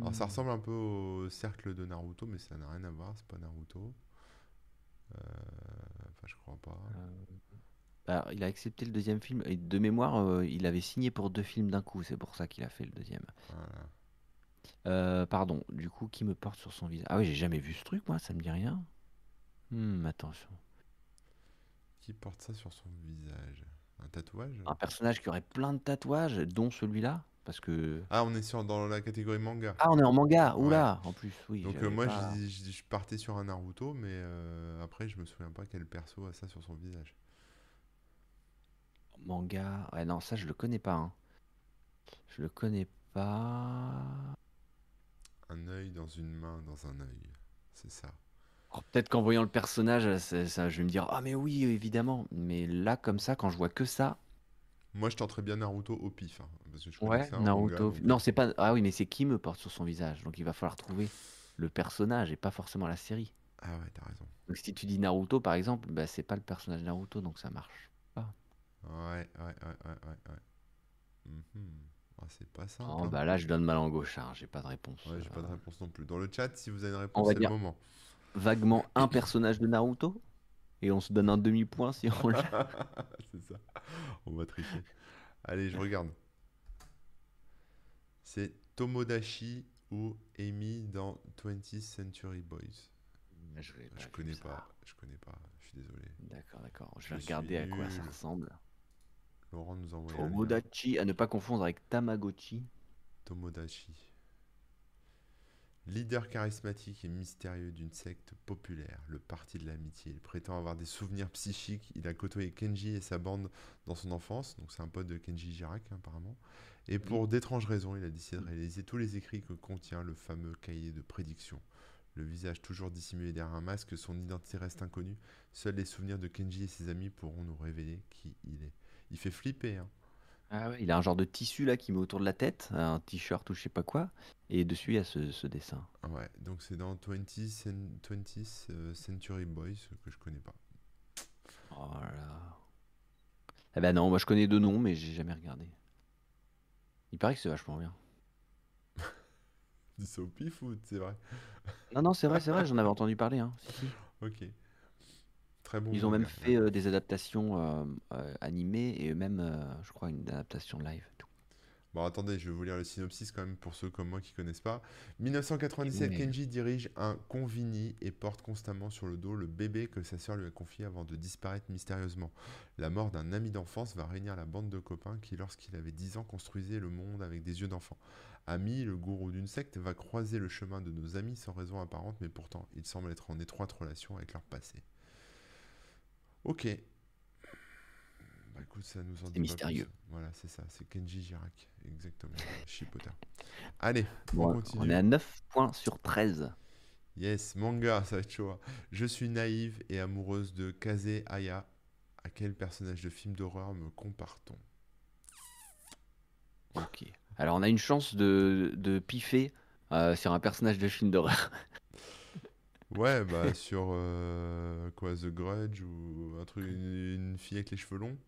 Alors, ça Hmm. ressemble un peu au cercle de Naruto, mais ça n'a rien à voir, c'est pas Naruto. Euh, Enfin, je crois pas. Alors, il a accepté le deuxième film. Et de mémoire, euh, il avait signé pour deux films d'un coup. C'est pour ça qu'il a fait le deuxième. Voilà. Euh, pardon, du coup, qui me porte sur son visage? Ah oui, j'ai jamais vu ce truc, moi, ça me dit rien. Hmm, attention. Qui porte ça sur son visage? Un tatouage? Un personnage qui aurait plein de tatouages, dont celui-là? Parce que. Ah, on est sur, dans la catégorie manga. Ah, on est en manga Oula En plus, oui. Donc, euh, moi, pas- je, je- je partais sur un Naruto, mais euh, après, je me souviens pas quel perso a ça sur son visage. Manga. Ouais, non, ça, je le connais pas. hein. Je le connais pas. Un œil dans une main, dans un œil. C'est ça. Oh, Peut-être qu'en voyant le personnage, ça, je vais me dire Ah, mais oui, évidemment. Mais là, comme ça, quand je vois que ça. Moi, je tenterais bien Naruto au pif. hein, parce que je connais Ouais, que ça Naruto. donc- Non, c'est pas. Ah oui, mais c'est qui me porte sur son visage. Donc il va falloir trouver le personnage et pas forcément la série. Ah ouais, t'as raison. Donc si tu dis Naruto par exemple, bah c'est pas le personnage Naruto donc ça marche. Ouais, ouais, ouais, ouais, ouais. ouais. Mhm. Ah, c'est pas simple. Oh, hein. bah là je donne ma langue au chat, hein, j'ai pas de réponse. Ouais, j'ai pas de Euh, réponse non plus. Dans le chat, si vous avez une On réponse, va c'est dire- le moment. vaguement un personnage de Naruto et on se donne un demi-point si on l'a. [laughs] C'est ça. On va tricher. Allez, je regarde. C'est Tomodachi ou Amy dans 20th Century Boys? Je, pas connais ça. pas. Je connais pas. Je suis désolé. D'accord, d'accord. Je vais regarder à quoi ça ressemble. Laurent nous lien. Tomodachi, à ne pas confondre avec Tamagotchi. Tomodachi. Leader charismatique et mystérieux d'une secte populaire, le Parti de l'Amitié. Il prétend avoir des souvenirs psychiques. Il a côtoyé Kenji et sa bande dans son enfance, donc c'est un pote de Kenji Girac hein, apparemment. Et pour d'étranges raisons, il a décidé de réaliser tous les écrits que contient le fameux cahier de prédiction. Le visage toujours dissimulé derrière un masque, son identité reste inconnue. Seuls les souvenirs de Kenji et ses amis pourront nous révéler qui il est. Il fait flipper, hein. Ah ouais, il a un genre de tissu là qui met autour de la tête, un t-shirt ou je sais pas quoi, et dessus il y a ce, ce dessin. Ouais, donc c'est dans 20th, cen- 20th, euh, Century Boys que je connais pas. Oh là. Eh ben non, moi je connais deux noms, mais j'ai jamais regardé. Il paraît que c'est vachement bien. [laughs] Dis ça au pif ou c'est vrai? Non, non, c'est vrai, c'est vrai, j'en avais entendu parler. Hein. si, si. Ok. Très bon. Ils ont même fait euh, des adaptations euh, euh, animées et même, euh, je crois, une adaptation live. tout. Bon, attendez, je vais vous lire le synopsis quand même pour ceux comme moi qui connaissent pas. 1997, Mais- Kenji dirige un convini et porte constamment sur le dos le bébé que sa sœur lui a confié avant de disparaître mystérieusement. La mort d'un ami d'enfance va réunir la bande de copains qui, lorsqu'il avait 10 ans, construisait le monde avec des yeux d'enfant. Ami, le gourou d'une secte, va croiser le chemin de nos amis sans raison apparente, mais pourtant, il semble être en étroite relation avec leur passé. Ok. Bah écoute, ça nous en dit pas mystérieux. plus. Voilà, c'est ça, c'est Kenji Girac, exactement. Chipoter. Allez, Bon, on continue. on est à 9 points sur 13. Yes, manga, ça va être chaud. hein. Je suis naïve et amoureuse de Kaze Aya. À quel personnage de film d'horreur me compare-t-on? Ok. Alors on a une chance de, de piffer euh, sur un personnage de film d'horreur. [laughs] Ouais, bah sur euh, quoi, The Grudge ou un truc, une, une fille avec les cheveux longs?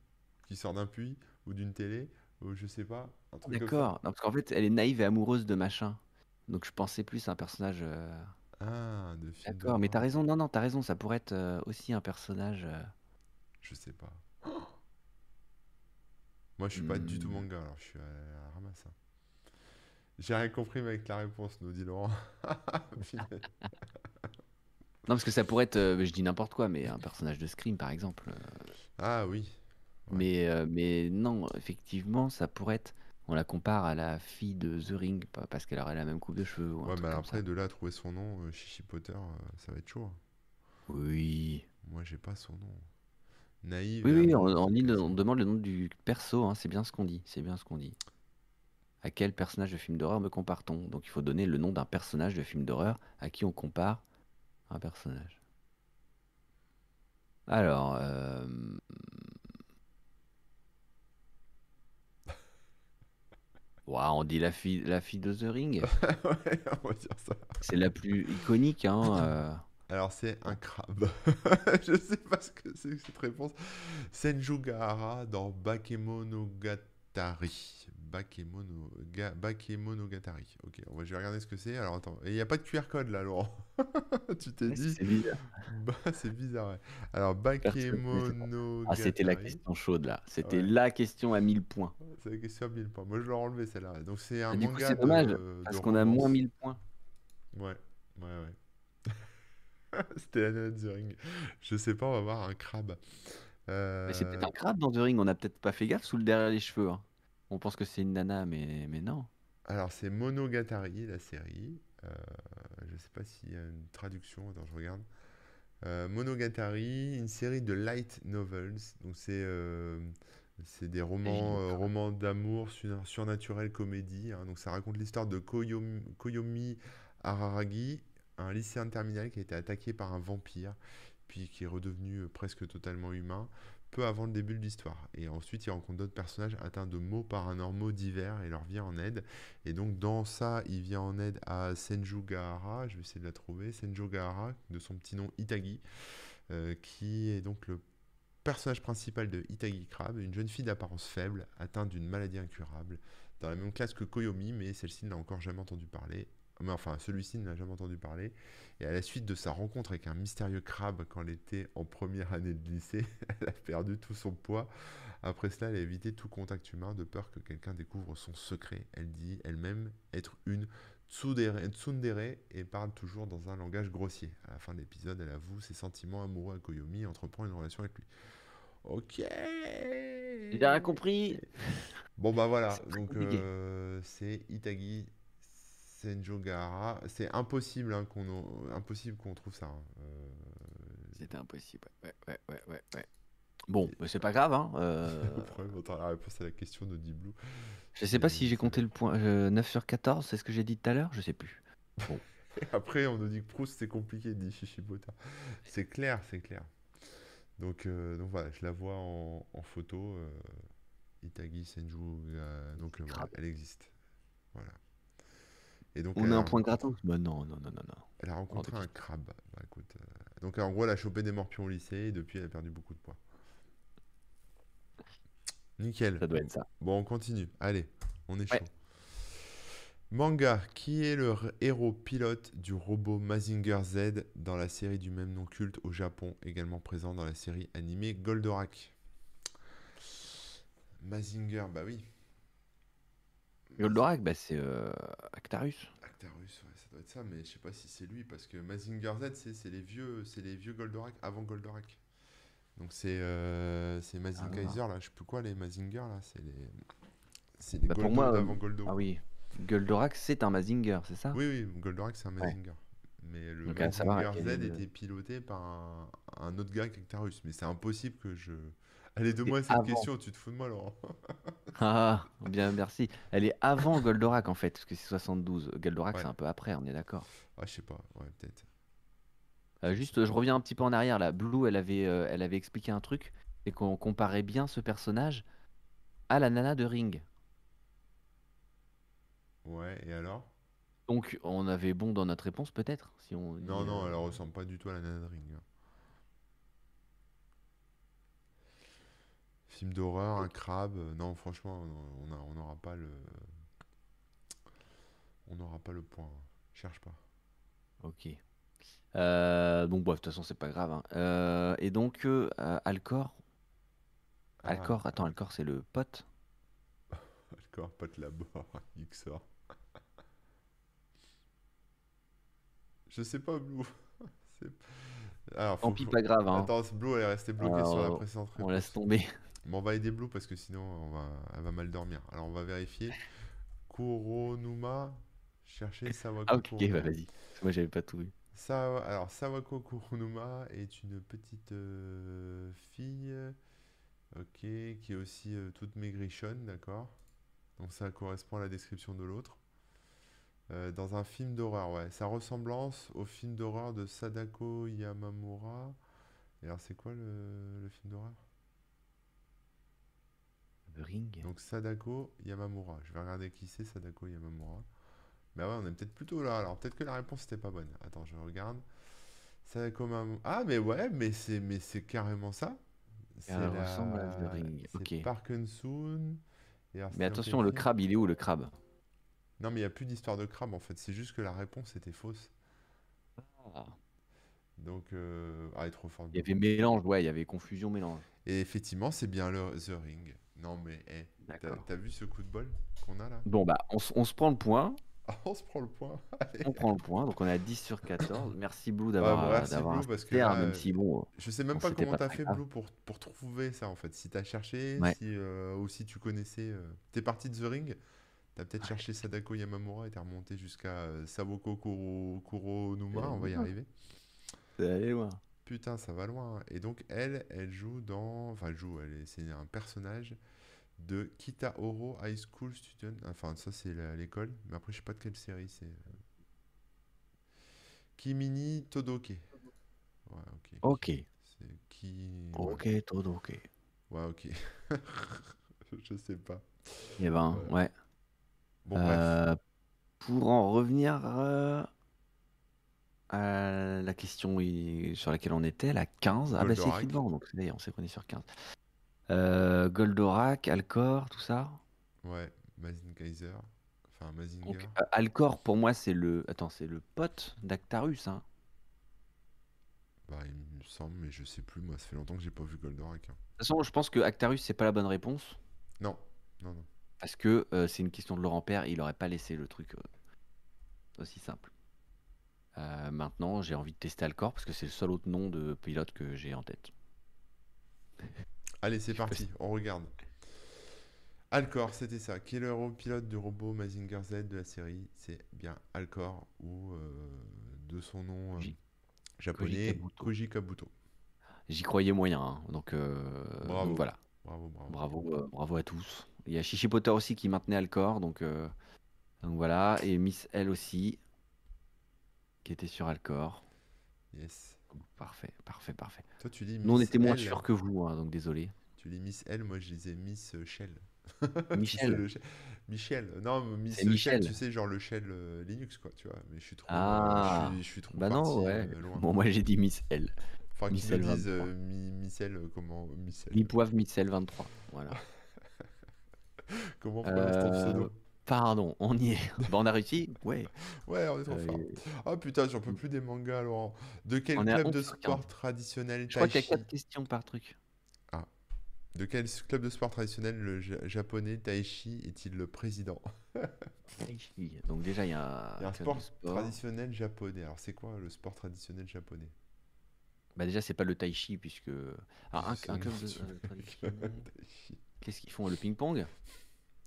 Qui sort d'un puits ou d'une télé ou je sais pas, un truc. D'accord. Parce qu'en fait, elle est naïve et amoureuse de machin. Donc je pensais plus à un personnage. euh, Ah, de film D'accord, mais t'as d'horreur. raison. Non, non, t'as raison. Ça pourrait être euh, aussi un personnage. euh, Je sais pas. Moi, je suis pas du tout Hmm. manga, alors je suis à la ramasse. hein. J'ai rien compris mais avec la réponse, nous dit Laurent. [laughs] Punaise. Non, parce que ça pourrait être. euh, je dis n'importe quoi, mais un personnage de Scream, par exemple. euh, ah oui. Ouais. Mais, euh, mais non, effectivement, ça pourrait être. On la compare à la fille de The Ring, parce qu'elle aurait la même coupe de cheveux ou Ouais, mais comme après, de là à trouver son nom, euh, Chichi Potter, euh, ça va être chaud. hein. Oui. Moi, j'ai pas son nom. Naïve Oui, oui, dit- on demande le nom du perso, hein, c'est bien ce qu'on dit. C'est bien ce qu'on dit. À quel personnage de film d'horreur me compare-t-on? Donc il faut donner le nom d'un personnage de film d'horreur à qui on compare un personnage. Alors, euh, ouah, on dit la fille, la fille de The Ring. [laughs] ouais, on va dire ça. C'est la plus iconique, hein. [laughs] euh. Alors, c'est un crabe. [laughs] je sais pas ce que c'est cette réponse. Senjugahara dans Bakemonogatari. Bakemonoga... Bakemonogatari. Ok, on va, je vais regarder ce que c'est. Alors, attends. Il n'y a pas de QR code là, Laurent? [laughs] tu t'es dit? C'est bizarre. [laughs] Bah, c'est bizarre, ouais. Alors, Bakemonogatari. Ah, c'était la question chaude là. C'était Ouais. la question à 1000 points. C'est la question à 1000 points. Moi, je l'aurais enlevé celle-là. Donc, c'est un Et du manga c'est dommage, de, parce qu'on a moins romance. 1000 points. Ouais, ouais, ouais. [laughs] C'était la de The Ring. Je sais pas, on va voir un crabe. Mais c'est peut-être Euh, un crabe dans The Ring, on n'a peut-être pas fait gaffe sous le derrière les cheveux. hein. On pense que c'est une nana, mais, mais non. Alors, c'est Monogatari, la série. Euh, je sais pas s'il y a une traduction. Attends, je regarde. Euh, Monogatari, une série de light novels. Donc, c'est euh, c'est des romans, euh, romans d'amour, sur- surnaturel, comédie. hein. Donc, ça raconte l'histoire de Koyomi, Koyomi Araragi, un lycéen de terminale qui a été attaqué par un vampire, puis qui est redevenu euh, presque totalement humain, peu avant le début de l'histoire. Et ensuite, il rencontre d'autres personnages atteints de maux paranormaux divers et leur vient en aide. Et donc, dans ça, il vient en aide à Senjugahara, je vais essayer de la trouver, Senjugahara, de son petit nom Itagi, euh, qui est donc le personnage principal de Itagi Crab, une jeune fille d'apparence faible, atteinte d'une maladie incurable, dans la même classe que Koyomi, mais celle-ci n'a encore jamais entendu parler. Mais enfin celui-ci ne l'a jamais entendu parler. Et à la suite de sa rencontre avec un mystérieux crabe quand elle était en première année de lycée, [laughs] elle a perdu tout son poids. Après cela, elle a évité tout contact humain de peur que quelqu'un découvre son secret. Elle dit elle-même être une tsundere, et parle toujours dans un langage grossier. À la fin de l'épisode, elle avoue ses sentiments amoureux à Koyomi et entreprend une relation avec lui. Ok. J'ai rien compris. Bon bah voilà, donc euh, c'est Itagi C'est impossible hein, qu'on impossible qu'on trouve ça. hein. Euh, C'était impossible. Ouais, ouais, ouais, ouais, ouais. Bon, mais c'est pas grave. Hein. euh, [laughs] le problème, on entend la réponse à la question de Deep Blue. je sais pas si j'ai compté le point euh, 9 sur 14, c'est ce que j'ai dit tout à l'heure, je sais plus. [laughs] Après, on nous dit que Proust c'est compliqué, dit Shishibota. C'est clair, c'est clair. Donc, euh, donc voilà, je la vois en, en photo. euh, Itagi Senju, donc elle existe. Voilà. Et donc On a un point gratos Bah non, non, non, non, non. elle a rencontré de un crabe. Bah, écoute, euh, donc en gros, elle a chopé des morpions au lycée et depuis, elle a perdu beaucoup de poids. Nickel. Ça doit être ça. Bon, on continue. Allez, on est Ouais. chaud. Manga, qui est le héros pilote du robot Mazinger Z dans la série du même nom culte au Japon, également présent dans la série animée Goldorak? Mazinger, bah oui. Goldorak, bah c'est euh, Actarus. Actarus, ouais, ça doit être ça, mais je sais pas si c'est lui, parce que Mazinger Z, c'est les vieux, c'est les vieux Goldorak avant Goldorak. Donc c'est euh, c'est Mazinkaiser là, je sais plus quoi les Mazinger là, c'est les c'est les Bah, pour Goldo moi, euh, d'avant Goldo. Ah oui. Goldorak, c'est un Mazinger, c'est ça? Oui, oui, Goldorak c'est un Ouais. Mazinger. Mais le Donc, Mazinger Z était piloté par un, un autre gars qu'Actarus. Mais c'est impossible que je. Allez, C'est donne-moi cette avant. question, tu te fous de moi, Laurent. [laughs] Ah, bien, merci. Elle est avant Goldorak en fait, parce que c'est 72. Goldorak, Ouais. c'est un peu après, on est d'accord. Ah, je sais pas, ouais, peut-être. Euh, juste, je reviens un petit peu en arrière là. Blue, elle avait, euh, elle avait expliqué un truc, et qu'on comparait bien ce personnage à la nana de Ring. Ouais, et alors? Donc, on avait bon dans notre réponse peut-être, si on. dit, Non, non, euh, elle ressemble pas du tout à la Nana de Ring. Film d'horreur, un crabe. euh, Non, franchement, on n'aura pas le. On n'aura pas le point. Cherche pas. Ok. Euh, donc, bon, de toute façon, c'est pas grave. hein. Euh, et donc, euh, Alcor? Ah. Alcor, attends, Alcor, c'est le pote? [laughs] Alcor, pote labor, [laughs] Xor. Je sais pas, Blue. [laughs] Alors, Tant pis, faut- pas grave. hein. Attends, ce Blue, elle est restée bloquée sur la précédente On laisse tomber. Mais on va aider Blue parce que sinon, on va... elle va mal dormir. Alors, on va vérifier. Kuronuma. Chercher [laughs] Sawako Ah, ok, bah, vas-y. Moi, j'avais pas tout vu. Sa- Alors, Sawako Kuronuma est une petite euh, fille, ok, qui est aussi euh, toute maigrichonne, d'accord? Donc ça correspond à la description de l'autre. Euh, dans un film d'horreur, ouais. Sa ressemblance au film d'horreur de Sadako Yamamura. Et alors, c'est quoi le, le film d'horreur? The Ring. Donc Sadako Yamamura. Je vais regarder qui c'est Sadako Yamamura. Bah ouais, on est peut-être plutôt là. Alors peut-être que la réponse n'était pas bonne. Attends, je regarde. Sadako Yamamura. Ah mais ouais, mais c'est mais c'est carrément ça. C'est Elle ressemble à The Ring, c'est ok. Parkinson. Et Mais attention, le crabe, il est où le crabe? Non, mais il n'y a plus d'histoire de crabe en fait. C'est juste que la réponse était fausse. Donc, euh... ah, est trop forte. Il y avait mélange, ouais, il y avait confusion, mélange. Et effectivement, c'est bien le The Ring. Non, mais eh, t'as vu ce coup de bol qu'on a là? Bon, bah, on, on se prend le point. Ah, [laughs] on se prend le point. [laughs] Allez. On prend le point. Donc, on est à 10 sur 14. Merci Blue Ouais, d'avoir bon, Blue, un parce que super, là, même si, bon, Je sais même Bon, pas comment t'as fait, grave. Blue, pour, pour trouver ça en fait. Si t'as cherché, Ouais. si, euh, ou si tu connaissais. euh, T'es parti de The Ring, t'as peut-être cherché Sadako Yamamura et t'es remonté jusqu'à euh, Sawoko Kuro, Kuronuma. On va y arriver. C'est allé loin. Putain, ça va loin. Et donc, elle, elle joue dans. Enfin, elle joue, elle est... c'est un personnage de Kitaoro High School Student. Enfin, ça, c'est l'école. Mais après, je sais pas de quelle série c'est. Kimini Todoke. Ouais, ok. Ok. C'est qui. ouais. Ok, tout ok. Ouais, ok. je sais pas. Eh ben, Euh, ouais. Bon, bref. Euh, pour en revenir euh, à la question sur laquelle on était, la 15. Ah bah c'est écrit devant, donc ça y est, on sait qu'on est sur 15. Euh, Goldorak, Alcor, tout ça. Ouais, Mazin Kaiser. Enfin, Mazinger. Donc, euh, Alcor, pour moi, c'est le. Attends, c'est le pote d'Actarus. Hein. Bah, il me semble, mais je sais plus. Moi, ça fait longtemps que j'ai pas vu Goldorak. hein. De toute façon, je pense que Actarus, c'est pas la bonne réponse. Non, non, non. Parce que euh, c'est une question de Laurent Père. Il aurait pas laissé le truc euh, aussi simple. Euh, maintenant, j'ai envie de tester Alcor parce que c'est le seul autre nom de pilote que j'ai en tête. Allez, c'est parti, on regarde. Alcor, c'était ça. Qui est le héros pilote du robot Mazinger Z de la série? C'est bien Alcor, ou euh, de son nom euh, japonais. Koji Kabuto. J'y croyais moyen. hein. Donc, Bravo. donc voilà. Bravo, bravo. Bravo, bravo à tous. Il y a Chichi Potter aussi qui maintenait Alcor, donc, donc voilà. Et Miss L aussi, qui était sur Alcor. Yes. Parfait, parfait, parfait. Toi, tu dis Nous, on Miss était moins L. sûrs que vous, hein, donc désolé. Tu dis Miss L, moi je disais Miss euh, Shell. Michel. [laughs] Michel. Non, mais Miss Shell, Michel. tu sais, genre le Shell euh, Linux, quoi, tu vois. Mais je suis trop. Ah. je, suis, je suis trop Bah parti, non, ouais. euh, loin. Bon, moi j'ai dit Miss L. Enfin, qu'ils me Michel disent 23. euh, mi, euh, comment Missel. Mi Poivre Miss L 23. Voilà. [laughs] Comment on prononce ton Euh, pseudo Pardon, on y est. [laughs] Bah, on a réussi Ouais. Ouais, on est trop Euh, fort. Ah putain, j'en peux plus des mangas, Laurent. De quel On club de 11 sur sport 15. traditionnel Je crois qu'il y a Taichi 4 questions par truc. De quel club de sport traditionnel le ja- japonais Taichi est-il le président? [laughs] Taichi. Donc déjà, il y a Il y a un sport, traditionnel japonais. Alors c'est quoi le sport traditionnel japonais? Bah déjà, c'est pas le tai chi, puisque... Ah, un, un club de... euh. [laughs] Taichi. Qu'est-ce qu'ils font? Le ping-pong?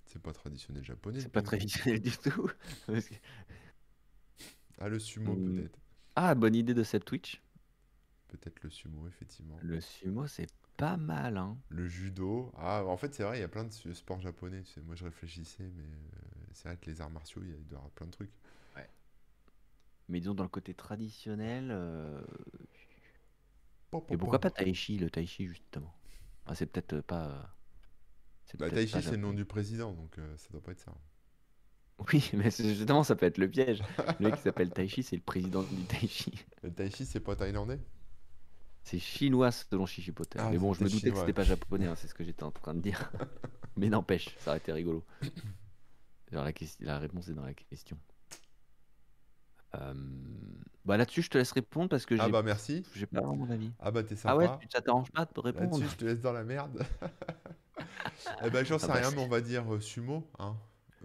C'est pas traditionnel japonais. C'est pas traditionnel du tout. [laughs] Parce que- Ah, le sumo Hmm. peut-être. Ah, bonne idée de cette Twitch. Peut-être le sumo, effectivement. Le sumo, c'est pas mal, hein. Le judo. Ah, en fait, c'est vrai, il y a plein de su- sports japonais. tu sais. Moi, je réfléchissais, mais euh, c'est vrai que les arts martiaux, il y a- il doit y avoir plein de trucs. Mais disons, dans le côté traditionnel... euh, Pom, pom, Et pourquoi pom. pas tai chi, le tai chi, justement ah, C'est peut-être euh, pas... c'est Bah, Taichi, c'est le nom du président, donc euh, ça doit pas être ça. Oui, [laughs] mais justement, ça peut être le piège. [laughs] Le mec qui s'appelle Taichi, c'est le président du Taichi. Le Taichi, c'est pas thaïlandais? C'est chinois selon Chichi Potter. Ah, mais bon, je me doutais que c'était pas japonais, hein, c'est ce que j'étais en train de dire. [laughs] mais n'empêche, ça aurait été rigolo. Genre, la, ques- la réponse est dans la question. Euh, Bah là-dessus, je te laisse répondre parce que Ah j'ai bah merci. j'ai pas vraiment mon avis. Ah bah t'es Ah ouais, sympa. tu- ça t'arrange pas de répondre? Là-dessus, je te laisse dans la merde. [laughs] eh ben, j'en sais bah, rien, mais on va dire euh, sumo. Hein.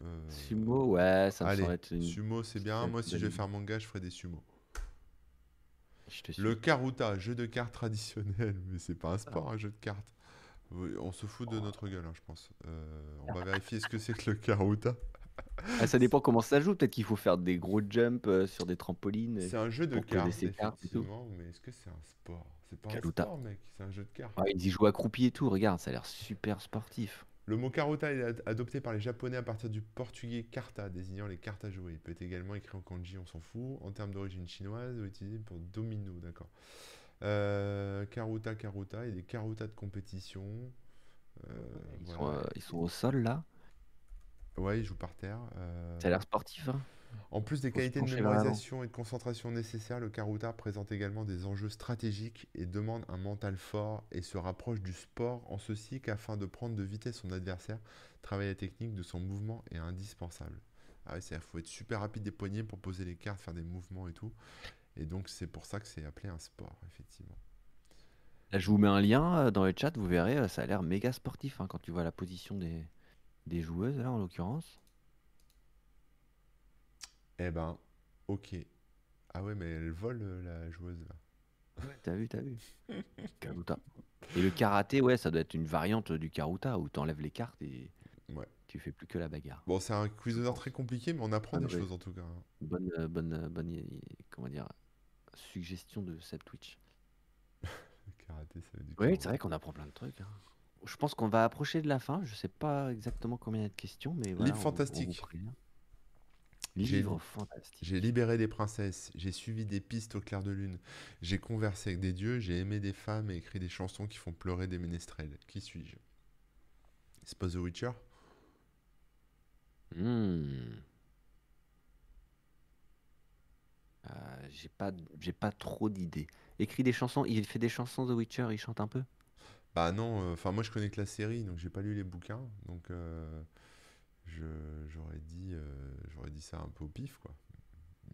Euh, Sumo, ouais, ça me Allez, semble être une... sumo, c'est bien. Moi, si je vais faire manga, je ferai des sumo. Je te suis. Le Karuta, jeu de cartes traditionnel. [laughs] Mais c'est pas un sport, un jeu de cartes. On se fout de notre gueule, hein, je pense. Euh, on va vérifier ce que c'est que le Karuta. [laughs] Ah, ça dépend comment ça joue. Peut-être qu'il faut faire des gros jumps euh, sur des trampolines. C'est un jeu de pour cartes, ses cartes et tout. effectivement. Mais est-ce que c'est un sport? C'est pas un sport, mec. C'est un jeu de cartes. Ah, ils y jouent accroupis et tout. Regarde, ça a l'air super sportif. Le mot karuta est ad- adopté par les Japonais à partir du portugais karta, désignant les cartes à jouer. Il peut être également écrit en kanji, on s'en fout. En termes d'origine chinoise, ou utilisé pour domino, d'accord. Euh, karuta, karuta, et des karuta de compétition. Euh, Ils, voilà. sont, euh, ils sont au sol là. Ouais, ils jouent par terre. euh, Ça a l'air sportif. Hein. En plus des Faut qualités de l'avant. mémorisation et de concentration nécessaires, le Karuta présente également des enjeux stratégiques et demande un mental fort et se rapproche du sport en ceci qu'afin de prendre de vitesse son adversaire, travailler la technique de son mouvement est indispensable. Ah c'est-à-dire qu'il faut être super rapide des poignets pour poser les cartes, faire des mouvements et tout. Et donc c'est pour ça que c'est appelé un sport, effectivement. Là, je vous mets un lien euh, dans le chat. Vous verrez, euh, ça a l'air méga sportif hein, quand tu vois la position des, des joueuses là en l'occurrence. Eh ben, ok. Ah ouais, mais elle vole euh, la joueuse là. T'as vu, t'as vu. [laughs] Karuta. Et le karaté, ouais, ça doit être une variante du karuta où t'enlèves les cartes et Ouais. tu fais plus que la bagarre. Bon, c'est un quiz d'honneur très compliqué, mais on apprend Ah, des ouais. choses en tout cas. hein. Bonne, euh, bonne, euh, bonne, euh, comment dire, suggestion de cette Twitch. Le [laughs] karaté, ça veut dire Oui, c'est vrai qu'on apprend plein de trucs. hein. Je pense qu'on va approcher de la fin. Je sais pas exactement combien il y a de questions, mais voilà, Livre on- fantastique. J'ai- Livre fantastique. J'ai libéré des princesses, j'ai suivi des pistes au clair de lune, j'ai conversé avec des dieux, j'ai aimé des femmes et écrit des chansons qui font pleurer des ménestrels. Qui suis-je? C'est pas The Witcher? Hmm. Euh, j'ai pas, j'ai pas trop d'idées. Écrit des chansons. Il fait des chansons The Witcher. Il chante un peu? Bah non, euh, enfin moi je connais que la série, donc j'ai pas lu les bouquins, donc euh, j'aurais dit, euh, j'aurais dit ça un peu au pif, quoi.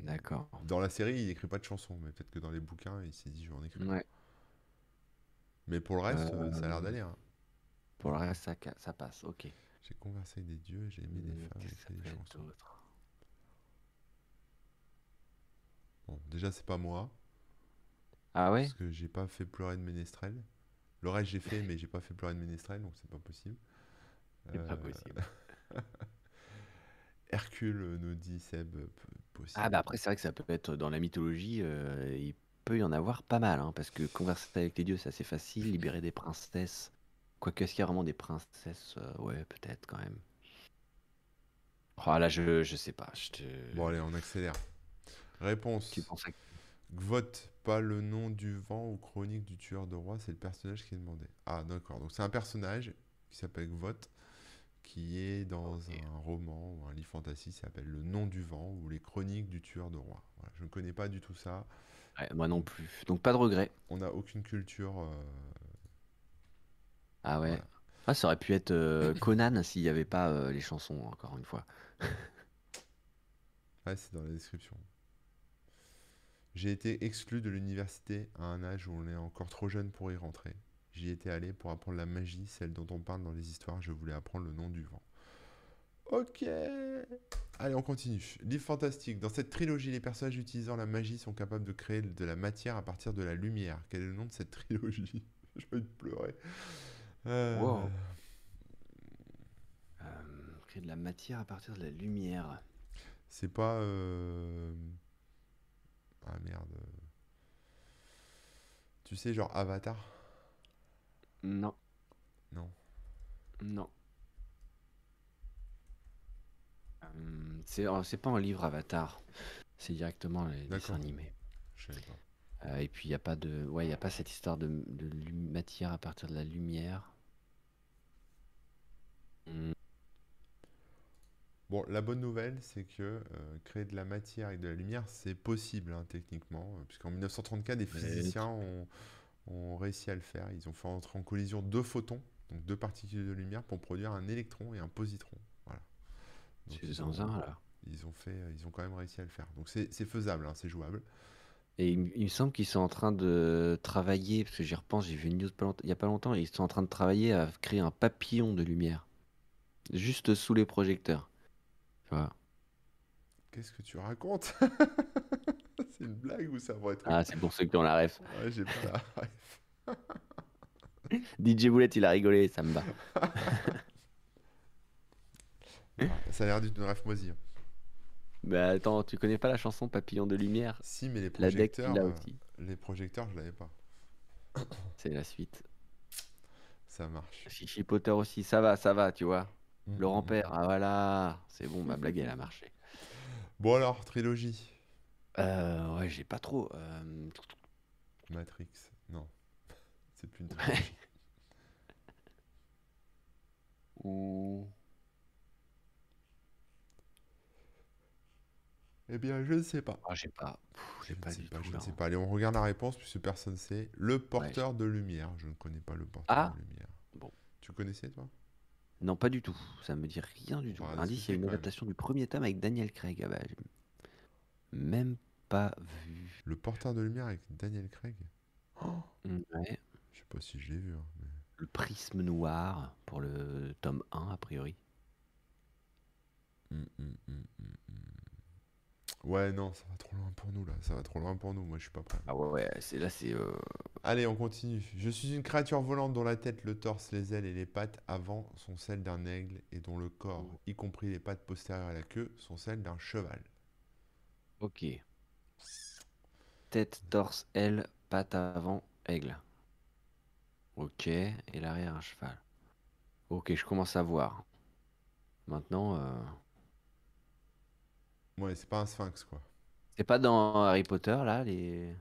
D'accord. Dans la série, il écrit pas de chansons, mais peut-être que dans les bouquins, il s'est dit, je vais en écrire. Ouais. Mais pour le reste, Euh, ça a l'air d'aller. hein. Pour le reste, ça, ça passe. Ok. J'ai conversé avec des dieux, j'ai aimé des femmes, fait des chansons. Bon, déjà, c'est pas moi, Ah ouais? parce que j'ai pas fait pleurer de ménestrel. Le reste, j'ai fait, mais j'ai pas fait pleurer de ménestrel, donc c'est pas possible. C'est pas Euh, possible. [laughs] Hercule nous dit Seb, possible. Ah bah après, c'est vrai que ça peut être dans la mythologie, euh, il peut y en avoir pas mal, hein, parce que converser avec les dieux, c'est assez facile. Libérer des princesses. Quoique, est-ce qu'il y a vraiment des princesses? Euh, ouais, peut-être quand même. Oh là, je, je sais pas. Je te... Bon, allez, on accélère. Réponse. Tu penses à... Gvoth, pas le nom du vent ou chronique du tueur de roi, c'est le personnage qui est demandé. Ah, d'accord. Donc c'est un personnage qui s'appelle Gvoth, qui est dans un roman ou un livre fantasy qui s'appelle Le nom du vent ou les chroniques du tueur de roi. Voilà, je ne connais pas du tout ça. Ouais, moi non plus. Donc pas de regret. On n'a aucune culture. euh, Ah ouais. Voilà. Ah, ça aurait pu être euh, [laughs] Conan s'il n'y avait pas euh, les chansons, encore une fois. Ouais, c'est dans la description. J'ai été exclu de l'université à un âge où on est encore trop jeune pour y rentrer. J'y étais allé pour apprendre la magie, celle dont on parle dans les histoires. Je voulais apprendre le nom du vent. Ok. Allez, on continue. Livre fantastique. Dans cette trilogie, les personnages utilisant la magie sont capables de créer de la matière à partir de la lumière. Quel est le nom de cette trilogie? J'ai envie de pleurer. Euh, Wow. Euh, créer de la matière à partir de la lumière. C'est pas. euh, Ah merde. Tu sais, genre Avatar? Non, Non. non. Euh, c'est euh, c'est pas un livre Avatar, c'est directement les dessins animés. Je savais pas. Euh, et puis il y a pas de, ouais, il a pas cette histoire de, matière à partir de la lumière. Hmm, Bon, la bonne nouvelle, c'est que euh, créer de la matière avec de la lumière, c'est possible, hein, techniquement. euh, Puisqu'en 1934, des physiciens ont, ont réussi à le faire. Ils ont fait entrer en collision deux photons, donc deux particules de lumière, pour produire un électron et un positron. Voilà. C'est ils zinzin ont, là. ils ont fait, ils ont quand même réussi à le faire. Donc c'est faisable, hein, c'est jouable. Et il, me il me semble qu'ils sont en train de travailler, parce que j'y repense, j'ai vu une news il y a pas longtemps, et ils sont en train de travailler à créer un papillon de lumière, juste sous les projecteurs. Qu'est-ce que tu racontes? [laughs] C'est une blague ou ça va être Ah, c'est pour ceux qui ont la ref. Ouais, j'ai pas la ref. [laughs] DJ Boulette, il a rigolé, ça me. Ah, [laughs] Ça a l'air d'une ref moisie. hein. Mais attends, tu connais pas la chanson Papillon de lumière? Si, mais les La deck, projecteurs, euh, les projecteurs, je l'avais pas. C'est la suite. Ça marche. Chichi Potter aussi, ça va, ça va, tu vois. Mm, Laurent mm, Père, ah voilà, c'est bon, ma blague, elle a marché. [laughs] Bon alors, trilogie? Euh, ouais, j'ai pas trop. euh, Matrix. Non. [laughs] C'est plus une trilogie. [laughs] ou- eh bien, je ne sais pas. Ah, j'ai pas. Pff, Je pas sais pas, tout je ne sais pas. Allez, on regarde la réponse puisque personne ne sait. Le porteur de lumière. Je ne connais pas le porteur Ah. de lumière. Bon. Tu connaissais, toi? Non, pas du tout. Ça me dit rien du tout. Ouais, Indice, c'est il y a une même. adaptation du premier tome avec Daniel Craig. Ah bah, même pas vu. Le porteur de lumière avec Daniel Craig Mm, Ouais. Je sais pas si je l'ai vu. hein, mais- Le prisme noir pour le tome 1, a priori. Mm, mm, mm. Ouais, non, ça va trop loin pour nous là. Ça va trop loin pour nous. Moi, je suis pas prêt. Ah ouais, ouais, c'est là, c'est. euh, Allez, on continue. Je suis une créature volante dont la tête, le torse, les ailes et les pattes avant sont celles d'un aigle et dont le corps, y compris les pattes postérieures et la queue, sont celles d'un cheval. Ok. Tête, torse, aile, patte avant, aigle. Ok. Et l'arrière, un cheval. Ok, je commence à voir. Maintenant, euh, Ouais, c'est pas un sphinx quoi. c'est pas dans Harry Potter là, les.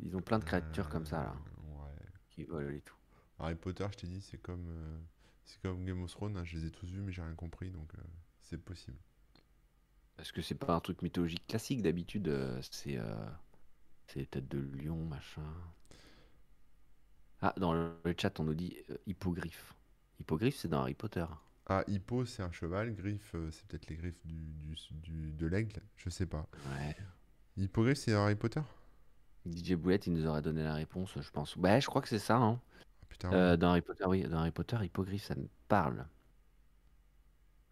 Ils ont plein de créatures comme ça là, Euh, Ouais. qui volent et tout. Harry Potter, je t'ai dit, c'est comme, euh, c'est comme Game of Thrones. hein, je les ai tous vus, mais j'ai rien compris, donc euh, c'est possible. Parce que c'est pas un truc mythologique classique d'habitude, c'est c'est les têtes de lion, machin. Ah, dans le chat, on nous dit hippogriffe. Hippogriffe, c'est dans Harry Potter. Ah, hippo, c'est un cheval. Griffe, euh, c'est peut-être les griffes du, du- du- de l'aigle. Je sais pas. Ouais. Hippogriffe, c'est Harry Potter? DJ Boulette, il nous aurait donné la réponse, je pense. Bah, je crois que c'est ça, hein. Ah, putain, Euh, ouais. dans Harry Potter, oui, dans Harry Potter, hippogriffe, ça me parle.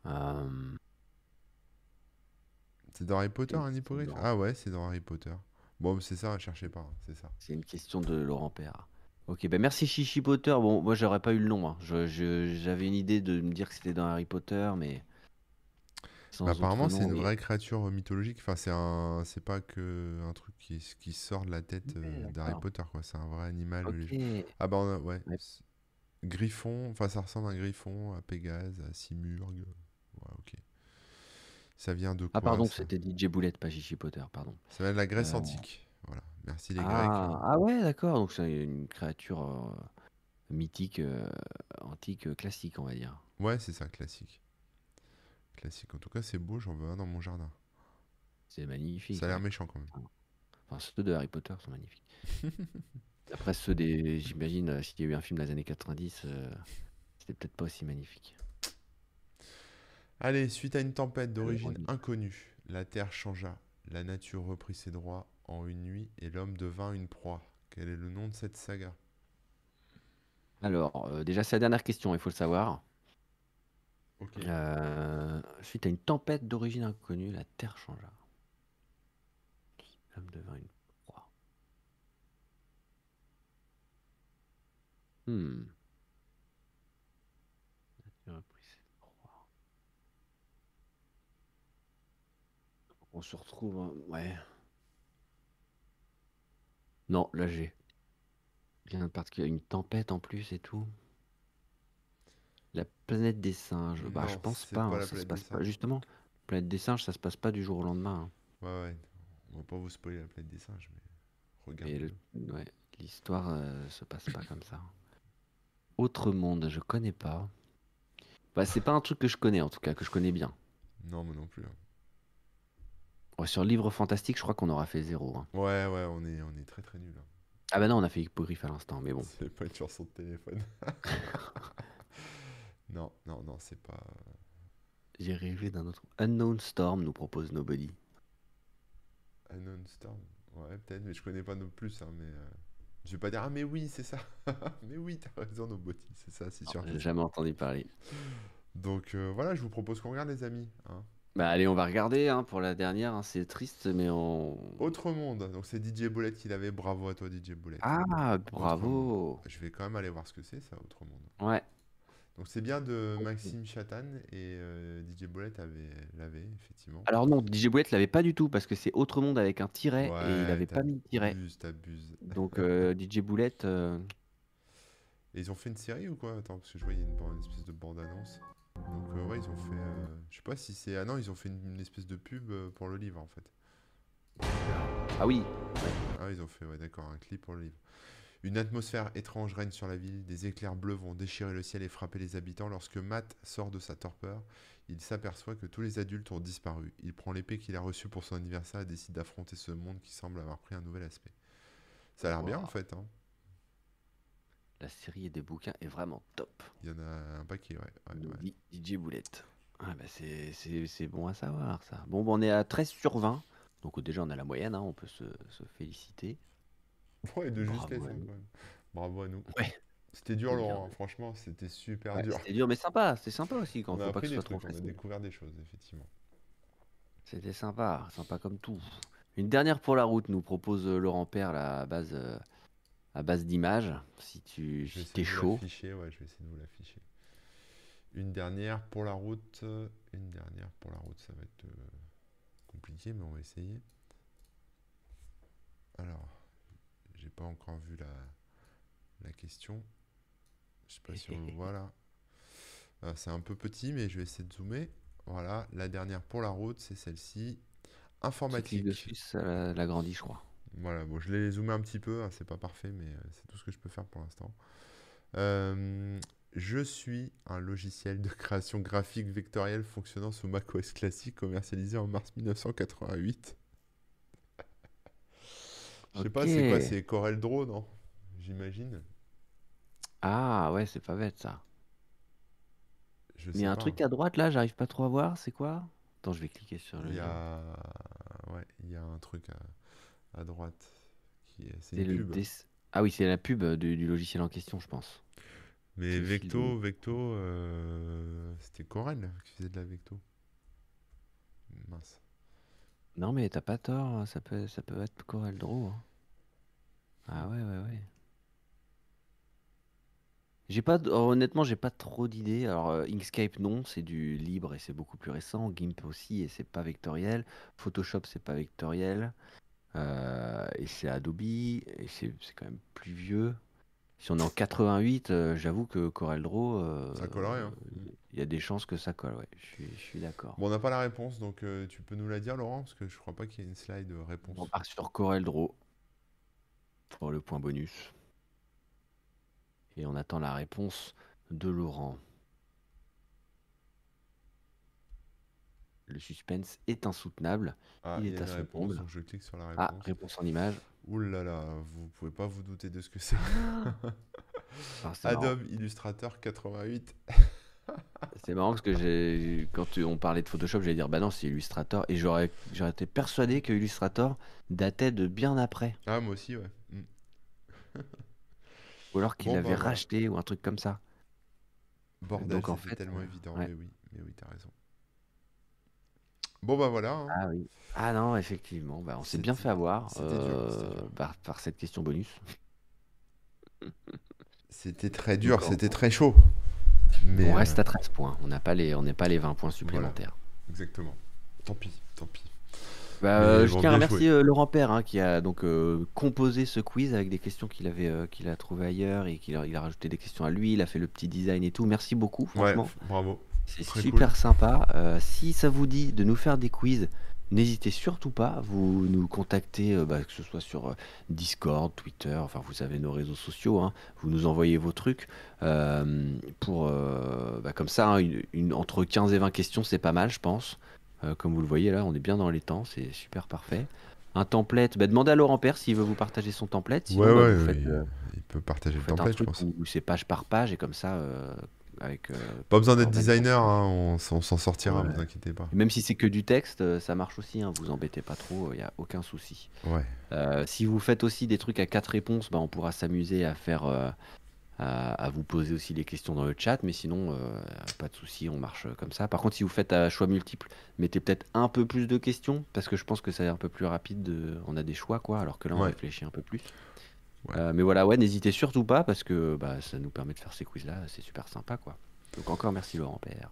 Euh, C'est dans Harry Potter, un hippogriffe? dans- Ah ouais, c'est dans Harry Potter. Bon, c'est ça, cherchez pas, hein, c'est ça. c'est une question de Laurent Père. Ok, bah merci Chichi Potter. Bon, moi j'aurais pas eu le nom. hein. Je- je- j'avais une idée de me dire que c'était dans Harry Potter, mais sans Bah, autre apparemment, c'est nom, une vraie créature mythologique. Enfin, c'est un, c'est pas que un truc qui, qui sort de la tête euh, d'Harry d'accord. Potter, quoi. C'est un vrai animal. Ok. lég- Ah bah on a- ouais. Ouais. C'est- Griffon, enfin ça ressemble à un griffon, à Pégase, à Simurgh. Ouais, ok. Ça vient de Ah quoi pardon, ça? c'était DJ Boulette, pas Chichi Potter, pardon. Ça vient de la Grèce Euh, antique. Merci les Grecs. Ah, ah ouais, d'accord. Donc c'est une créature euh, mythique, euh, antique, euh, classique, on va dire. Ouais, c'est ça, classique. Classique. En tout cas, c'est beau, j'en veux un dans mon jardin. C'est magnifique. Ça a l'air ouais. méchant quand même. Enfin, ceux de Harry Potter sont magnifiques. [laughs] Après ceux des, j'imagine, euh, s'il y a eu un film des années 90, euh, c'était peut-être pas aussi magnifique. Allez, suite à une tempête d'origine inconnue, la Terre changea, la nature reprit ses droits en une nuit et l'homme devint une proie. Quel est le nom de cette saga? Alors, euh, déjà, c'est la dernière question, il faut le savoir. Euh, suite à une tempête d'origine inconnue, la Terre changea. L'homme devint une proie. Hmm. On se retrouve. hein, Ouais. Non, là j'ai. Rien parce qu'il y a une tempête en plus et tout. La planète des singes. Bah, je pense c'est pas. pas hein, la ça se planète passe pas. singes. Justement, la planète des singes, ça se passe pas du jour au lendemain. hein. Ouais, ouais. On va pas vous spoiler la planète des singes, mais Et regardez. le- ouais, l'histoire euh, se passe pas comme ça. Autre monde, je connais pas. Bah, c'est pas un truc que je connais en tout cas, que je connais bien. Non, moi non plus. hein. Ouais, sur livre fantastique, je crois qu'on aura fait zéro. hein. Ouais, ouais, on est, on est très très nuls. hein. Ah bah non, on a fait hippogriffe à l'instant, mais bon. [laughs] C'est pas une chanson de téléphone. [laughs] non, non, non, c'est pas. J'ai rêvé d'un autre. Unknown Storm nous propose Nobody. Unknown Storm. Ouais, peut-être, mais je connais pas non plus. hein, mais euh, je vais pas dire, ah, mais oui, c'est ça. [laughs] mais oui, t'as raison, Nobody. C'est ça, c'est sûr. J'ai jamais entendu parler. Donc euh, voilà, je vous propose qu'on regarde, les amis. hein. Bah allez, on va regarder hein, pour la dernière. hein, C'est triste, mais on. Autre monde. Donc c'est DJ Boulette qui l'avait. Bravo à toi, DJ Boulette. Ah, bravo. Je vais quand même aller voir ce que c'est, ça, Autre monde. Ouais. Donc c'est bien de Maxime Chatan et euh, DJ Boulette avait l'avait effectivement. Alors non, DJ Boulette l'avait pas du tout parce que c'est Autre Monde avec un tiret et il Ouais, avait pas mis de tiret. t'abuses, t'abuses. Donc [laughs] euh, DJ Boulette. euh, Et ils ont fait une série ou quoi? Attends, parce que je une, bande- une espèce de bande-annonce. Donc euh, ouais, ils ont fait. euh, je sais pas si c'est. Ah non, ils ont fait une, une espèce de pub euh, pour le livre en fait. Ah oui. Ah, ils ont fait, ouais, d'accord, un clip pour le livre. Une atmosphère étrange règne sur la ville. Des éclairs bleus vont déchirer le ciel et frapper les habitants. Lorsque Matt sort de sa torpeur, il s'aperçoit que tous les adultes ont disparu. Il prend l'épée qu'il a reçue pour son anniversaire et décide d'affronter ce monde qui semble avoir pris un nouvel aspect. Ça a l'air bien en fait. hein. La série des bouquins est vraiment top. Il y en a un paquet, ouais. DJ Boulette. Ah bah c'est- bon à savoir ça. Bon, bah, on est à 13 sur 20. Donc déjà on a la moyenne, hein, on peut se, se féliciter. Ouais, de Bravo justesse, à nous. quand même. Bravo à nous. C'était dur. Laurent. hein. Franchement, c'était super dur. c'était dur mais sympa, c'est sympa aussi quand On faut pas que ce des soit trop on a découvert des choses, effectivement. C'était sympa, sympa comme tout. Une dernière pour la route nous propose euh, Laurent Père à base, euh, à base d'images. Si tu Je si vous chaud. l'afficher, ouais, je vais essayer de vous l'afficher. Une dernière pour la route. Une dernière pour la route, ça va être euh, compliqué, mais on va essayer. Alors, j'ai pas encore vu la, la question. Je sais pas si on [laughs] le voit là. Euh, c'est un peu petit, mais je vais essayer de zoomer. Voilà, la dernière pour la route, c'est celle-ci. Tu cliques Informatique. dessus, ça l'a- l'agrandit je crois. Voilà, bon, je l'ai zoomé un petit peu, hein, c'est pas parfait, mais euh, c'est tout ce que je peux faire pour l'instant. Euh, je suis un logiciel de création graphique vectorielle fonctionnant sous macOS classique commercialisé en mars 1988. Je sais pas, c'est quoi, c'est Corel Draw, non? J'imagine. Ah ouais, c'est pas bête ça. Je Je Mais il y a un pas. truc à droite là, j'arrive pas trop à voir, c'est quoi? Attends, je vais cliquer sur le Il y a... Ouais, il y a un truc à, à droite qui est... C'est une le pub. des- Ah oui, c'est la pub du, du logiciel en question, je pense. Mais Vecto. Vecto, euh, c'était Corel qui faisait de la Vecto. Mince. Non, mais t'as pas tort, hein, ça peut, ça peut être Corel Draw. hein. Ah ouais, ouais, ouais. J'ai pas, d- honnêtement, j'ai pas trop d'idées. Alors, euh, Inkscape, non, c'est du libre et c'est beaucoup plus récent. GIMP aussi, et c'est pas vectoriel. Photoshop, c'est pas vectoriel. Euh, et c'est Adobe, et c'est quand même plus vieux. Si on est en 88, euh, j'avoue que CorelDRAW, euh, Ça collerait, hein. il y a des chances que ça colle, ouais. Je suis, je suis d'accord. Bon, on n'a pas la réponse, donc euh, tu peux nous la dire, Laurent, parce que je crois pas qu'il y ait une slide réponse. On part sur CorelDRAW pour le point bonus. Et on attend la réponse de Laurent. Le suspense est insoutenable. Ah, il il y est à réponse, je clique sur la Ah, réponse. réponse en image. Ouh là là, vous pouvez pas vous douter de ce que c'est. [laughs] Adobe Illustrator 88. [laughs] C'est marrant parce que j'ai, quand tu- on parlait de Photoshop, j'allais dire bah non, c'est Illustrator. Et j'aurais, j'aurais été persuadé que Illustrator datait de bien après. Ah, moi aussi, ouais. Mm. Ou alors qu'il Bon, bah, l'avait voilà. racheté ou un truc comme ça. Bordel, Donc, en fait, tellement euh, évident, ouais. mais oui, mais oui, t'as raison. Bon, bah voilà. hein. Ah oui. Ah non, effectivement, bah, on s'est bien C'était- fait avoir c'était dur, euh, dur. par, par cette question bonus. C'était très dur, c'était très chaud. Mais, on euh, reste à 13 points. On n'a pas les, on n'est pas les 20 points supplémentaires. Exactement. Tant pis, tant pis. Bah, Mais euh, je bon, tiens à bien remercier euh, Laurent Père hein, qui a donc euh, composé ce quiz avec des questions qu'il avait euh, qu'il a trouvées ailleurs et qu'il a, il a rajouté des questions à lui. Il a fait le petit design et tout. Merci beaucoup, Ouais, franchement. bravo. C'est super sympa. Euh, si ça vous dit de nous faire des quiz, n'hésitez surtout pas. Vous nous contactez, euh, bah, que ce soit sur euh, Discord, Twitter, enfin vous avez nos réseaux sociaux. hein. vous nous envoyez vos trucs. pour, bah, comme ça, hein, une, une- entre 15 et 20 questions, c'est pas mal, je pense. Comme vous le voyez là, on est bien dans les temps, c'est super parfait. Un template, bah, demandez à Laurent Père s'il veut vous partager son template. Sinon, ouais, ouais, vous ouais, faites, il, il peut partager le template, je pense. c'est page par page et comme ça, avec. euh, Pas besoin d'être designer, hein, on, s'en sortira, Ouais. vous inquiétez pas. Même si c'est que du texte, euh, ça marche aussi, hein, vous embêtez pas trop, il n'y a aucun souci. Ouais. Euh, si vous faites aussi des trucs à quatre réponses, bah, on pourra s'amuser à faire, euh, à, à vous poser aussi les questions dans le chat, mais sinon, euh, pas de souci, on marche comme ça. Par contre, si vous faites à choix multiples, mettez peut-être un peu plus de questions, parce que je pense que c'est un peu plus rapide, de- on a des choix, quoi, alors que là, on Ouais. réfléchit un peu plus. Ouais. Euh, mais voilà, ouais, n'hésitez surtout pas, parce que bah, ça nous permet de faire ces quiz-là, c'est super sympa, quoi. Donc encore merci Laurent Père.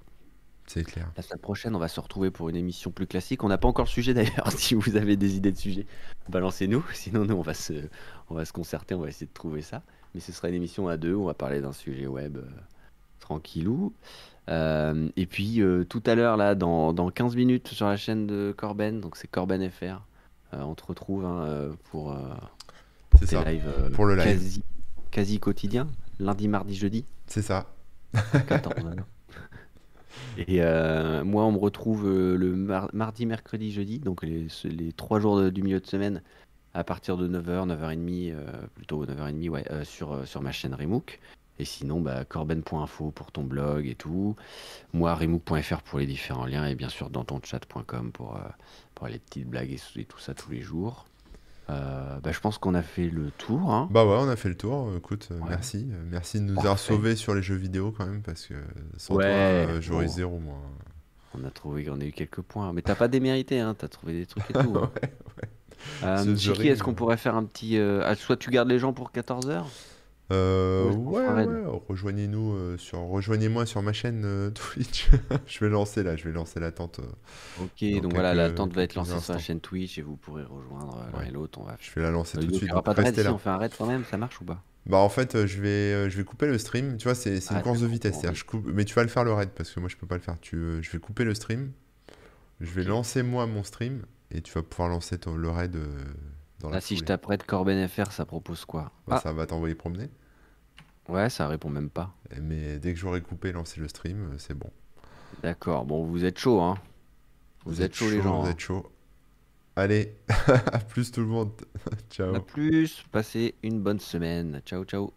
C'est clair. La semaine prochaine, on va se retrouver pour une émission plus classique. On n'a pas encore le sujet d'ailleurs. [laughs] Si vous avez des idées de sujet, balancez-nous. [laughs] Sinon, nous, on va se, on va se concerter, on va essayer de trouver ça. Mais ce sera une émission à deux. On va parler d'un sujet web euh, tranquillou. Euh, et puis, euh, tout à l'heure, là, dans, dans 15 minutes sur la chaîne de Corben, donc c'est Corben FR, on te retrouve hein, euh, pour, C'est tes ça. lives euh, Pour le live. quasi, quasi quotidien, lundi, mardi, jeudi. C'est ça. 14 alors. Et euh, moi, on me retrouve euh, le mar- mardi, mercredi, jeudi, donc les, trois jours de- du milieu de semaine à partir de 9h, 9h30, euh, plutôt 9h30, ouais, euh, sur, sur ma chaîne Remook. Et sinon, bah, corben.info pour ton blog et tout. Moi, remook.fr pour les différents liens et bien sûr dans ton chat.com pour, pour les petites blagues et, et tout ça tous les jours. Euh, bah, je pense qu'on a fait le tour. hein. Bah ouais, on a fait le tour. Écoute, Ouais. merci. Merci de nous avoir sauvés sur les jeux vidéo quand même, parce que sans Ouais, toi, euh, j'aurais bon. zéro, moi. On a trouvé, on a eu quelques points. Mais t'as pas démérité, hein, t'as trouvé des trucs et tout. [laughs] hein. Ouais, Euh, Chiki, est-ce qu'on pourrait faire un petit. euh, ah, soit tu gardes les gens pour 14h Euh, Ouais, rejoignez-nous euh, sur, rejoignez-moi sur ma chaîne euh, [laughs] Twitch. [laughs] je vais lancer là, je vais lancer l'attente. euh, Ok, donc voilà, quelques- l'attente va être lancée sur la chaîne Twitch et vous pourrez rejoindre l'un Ouais. et l'autre. On va... je vais la lancer tout de suite. pas de raid si on fait un raid quand même, ça marche ou pas? Bah en fait, je vais, je vais couper le stream. Tu vois, c'est c'est une Ah, course de vitesse. oui. je coupe... Mais tu vas le faire le raid parce que moi je peux pas le faire. Tu, je vais couper le stream. Je vais lancer moi mon stream et tu vas pouvoir lancer ton- le raid dans la Là, si je foulée. t'apprête Corben FR, ça propose quoi Bah, Ah, Ça va t'envoyer promener. ouais, ça répond même pas. Mais dès que j'aurai coupé, lancé le stream, euh, c'est bon. D'accord, bon, vous êtes chaud, hein Vous, êtes chaud, les gens. Vous hein. êtes chaud. Allez, [laughs] à plus tout le monde. [laughs] Ciao. À plus, passez une bonne semaine. Ciao, ciao.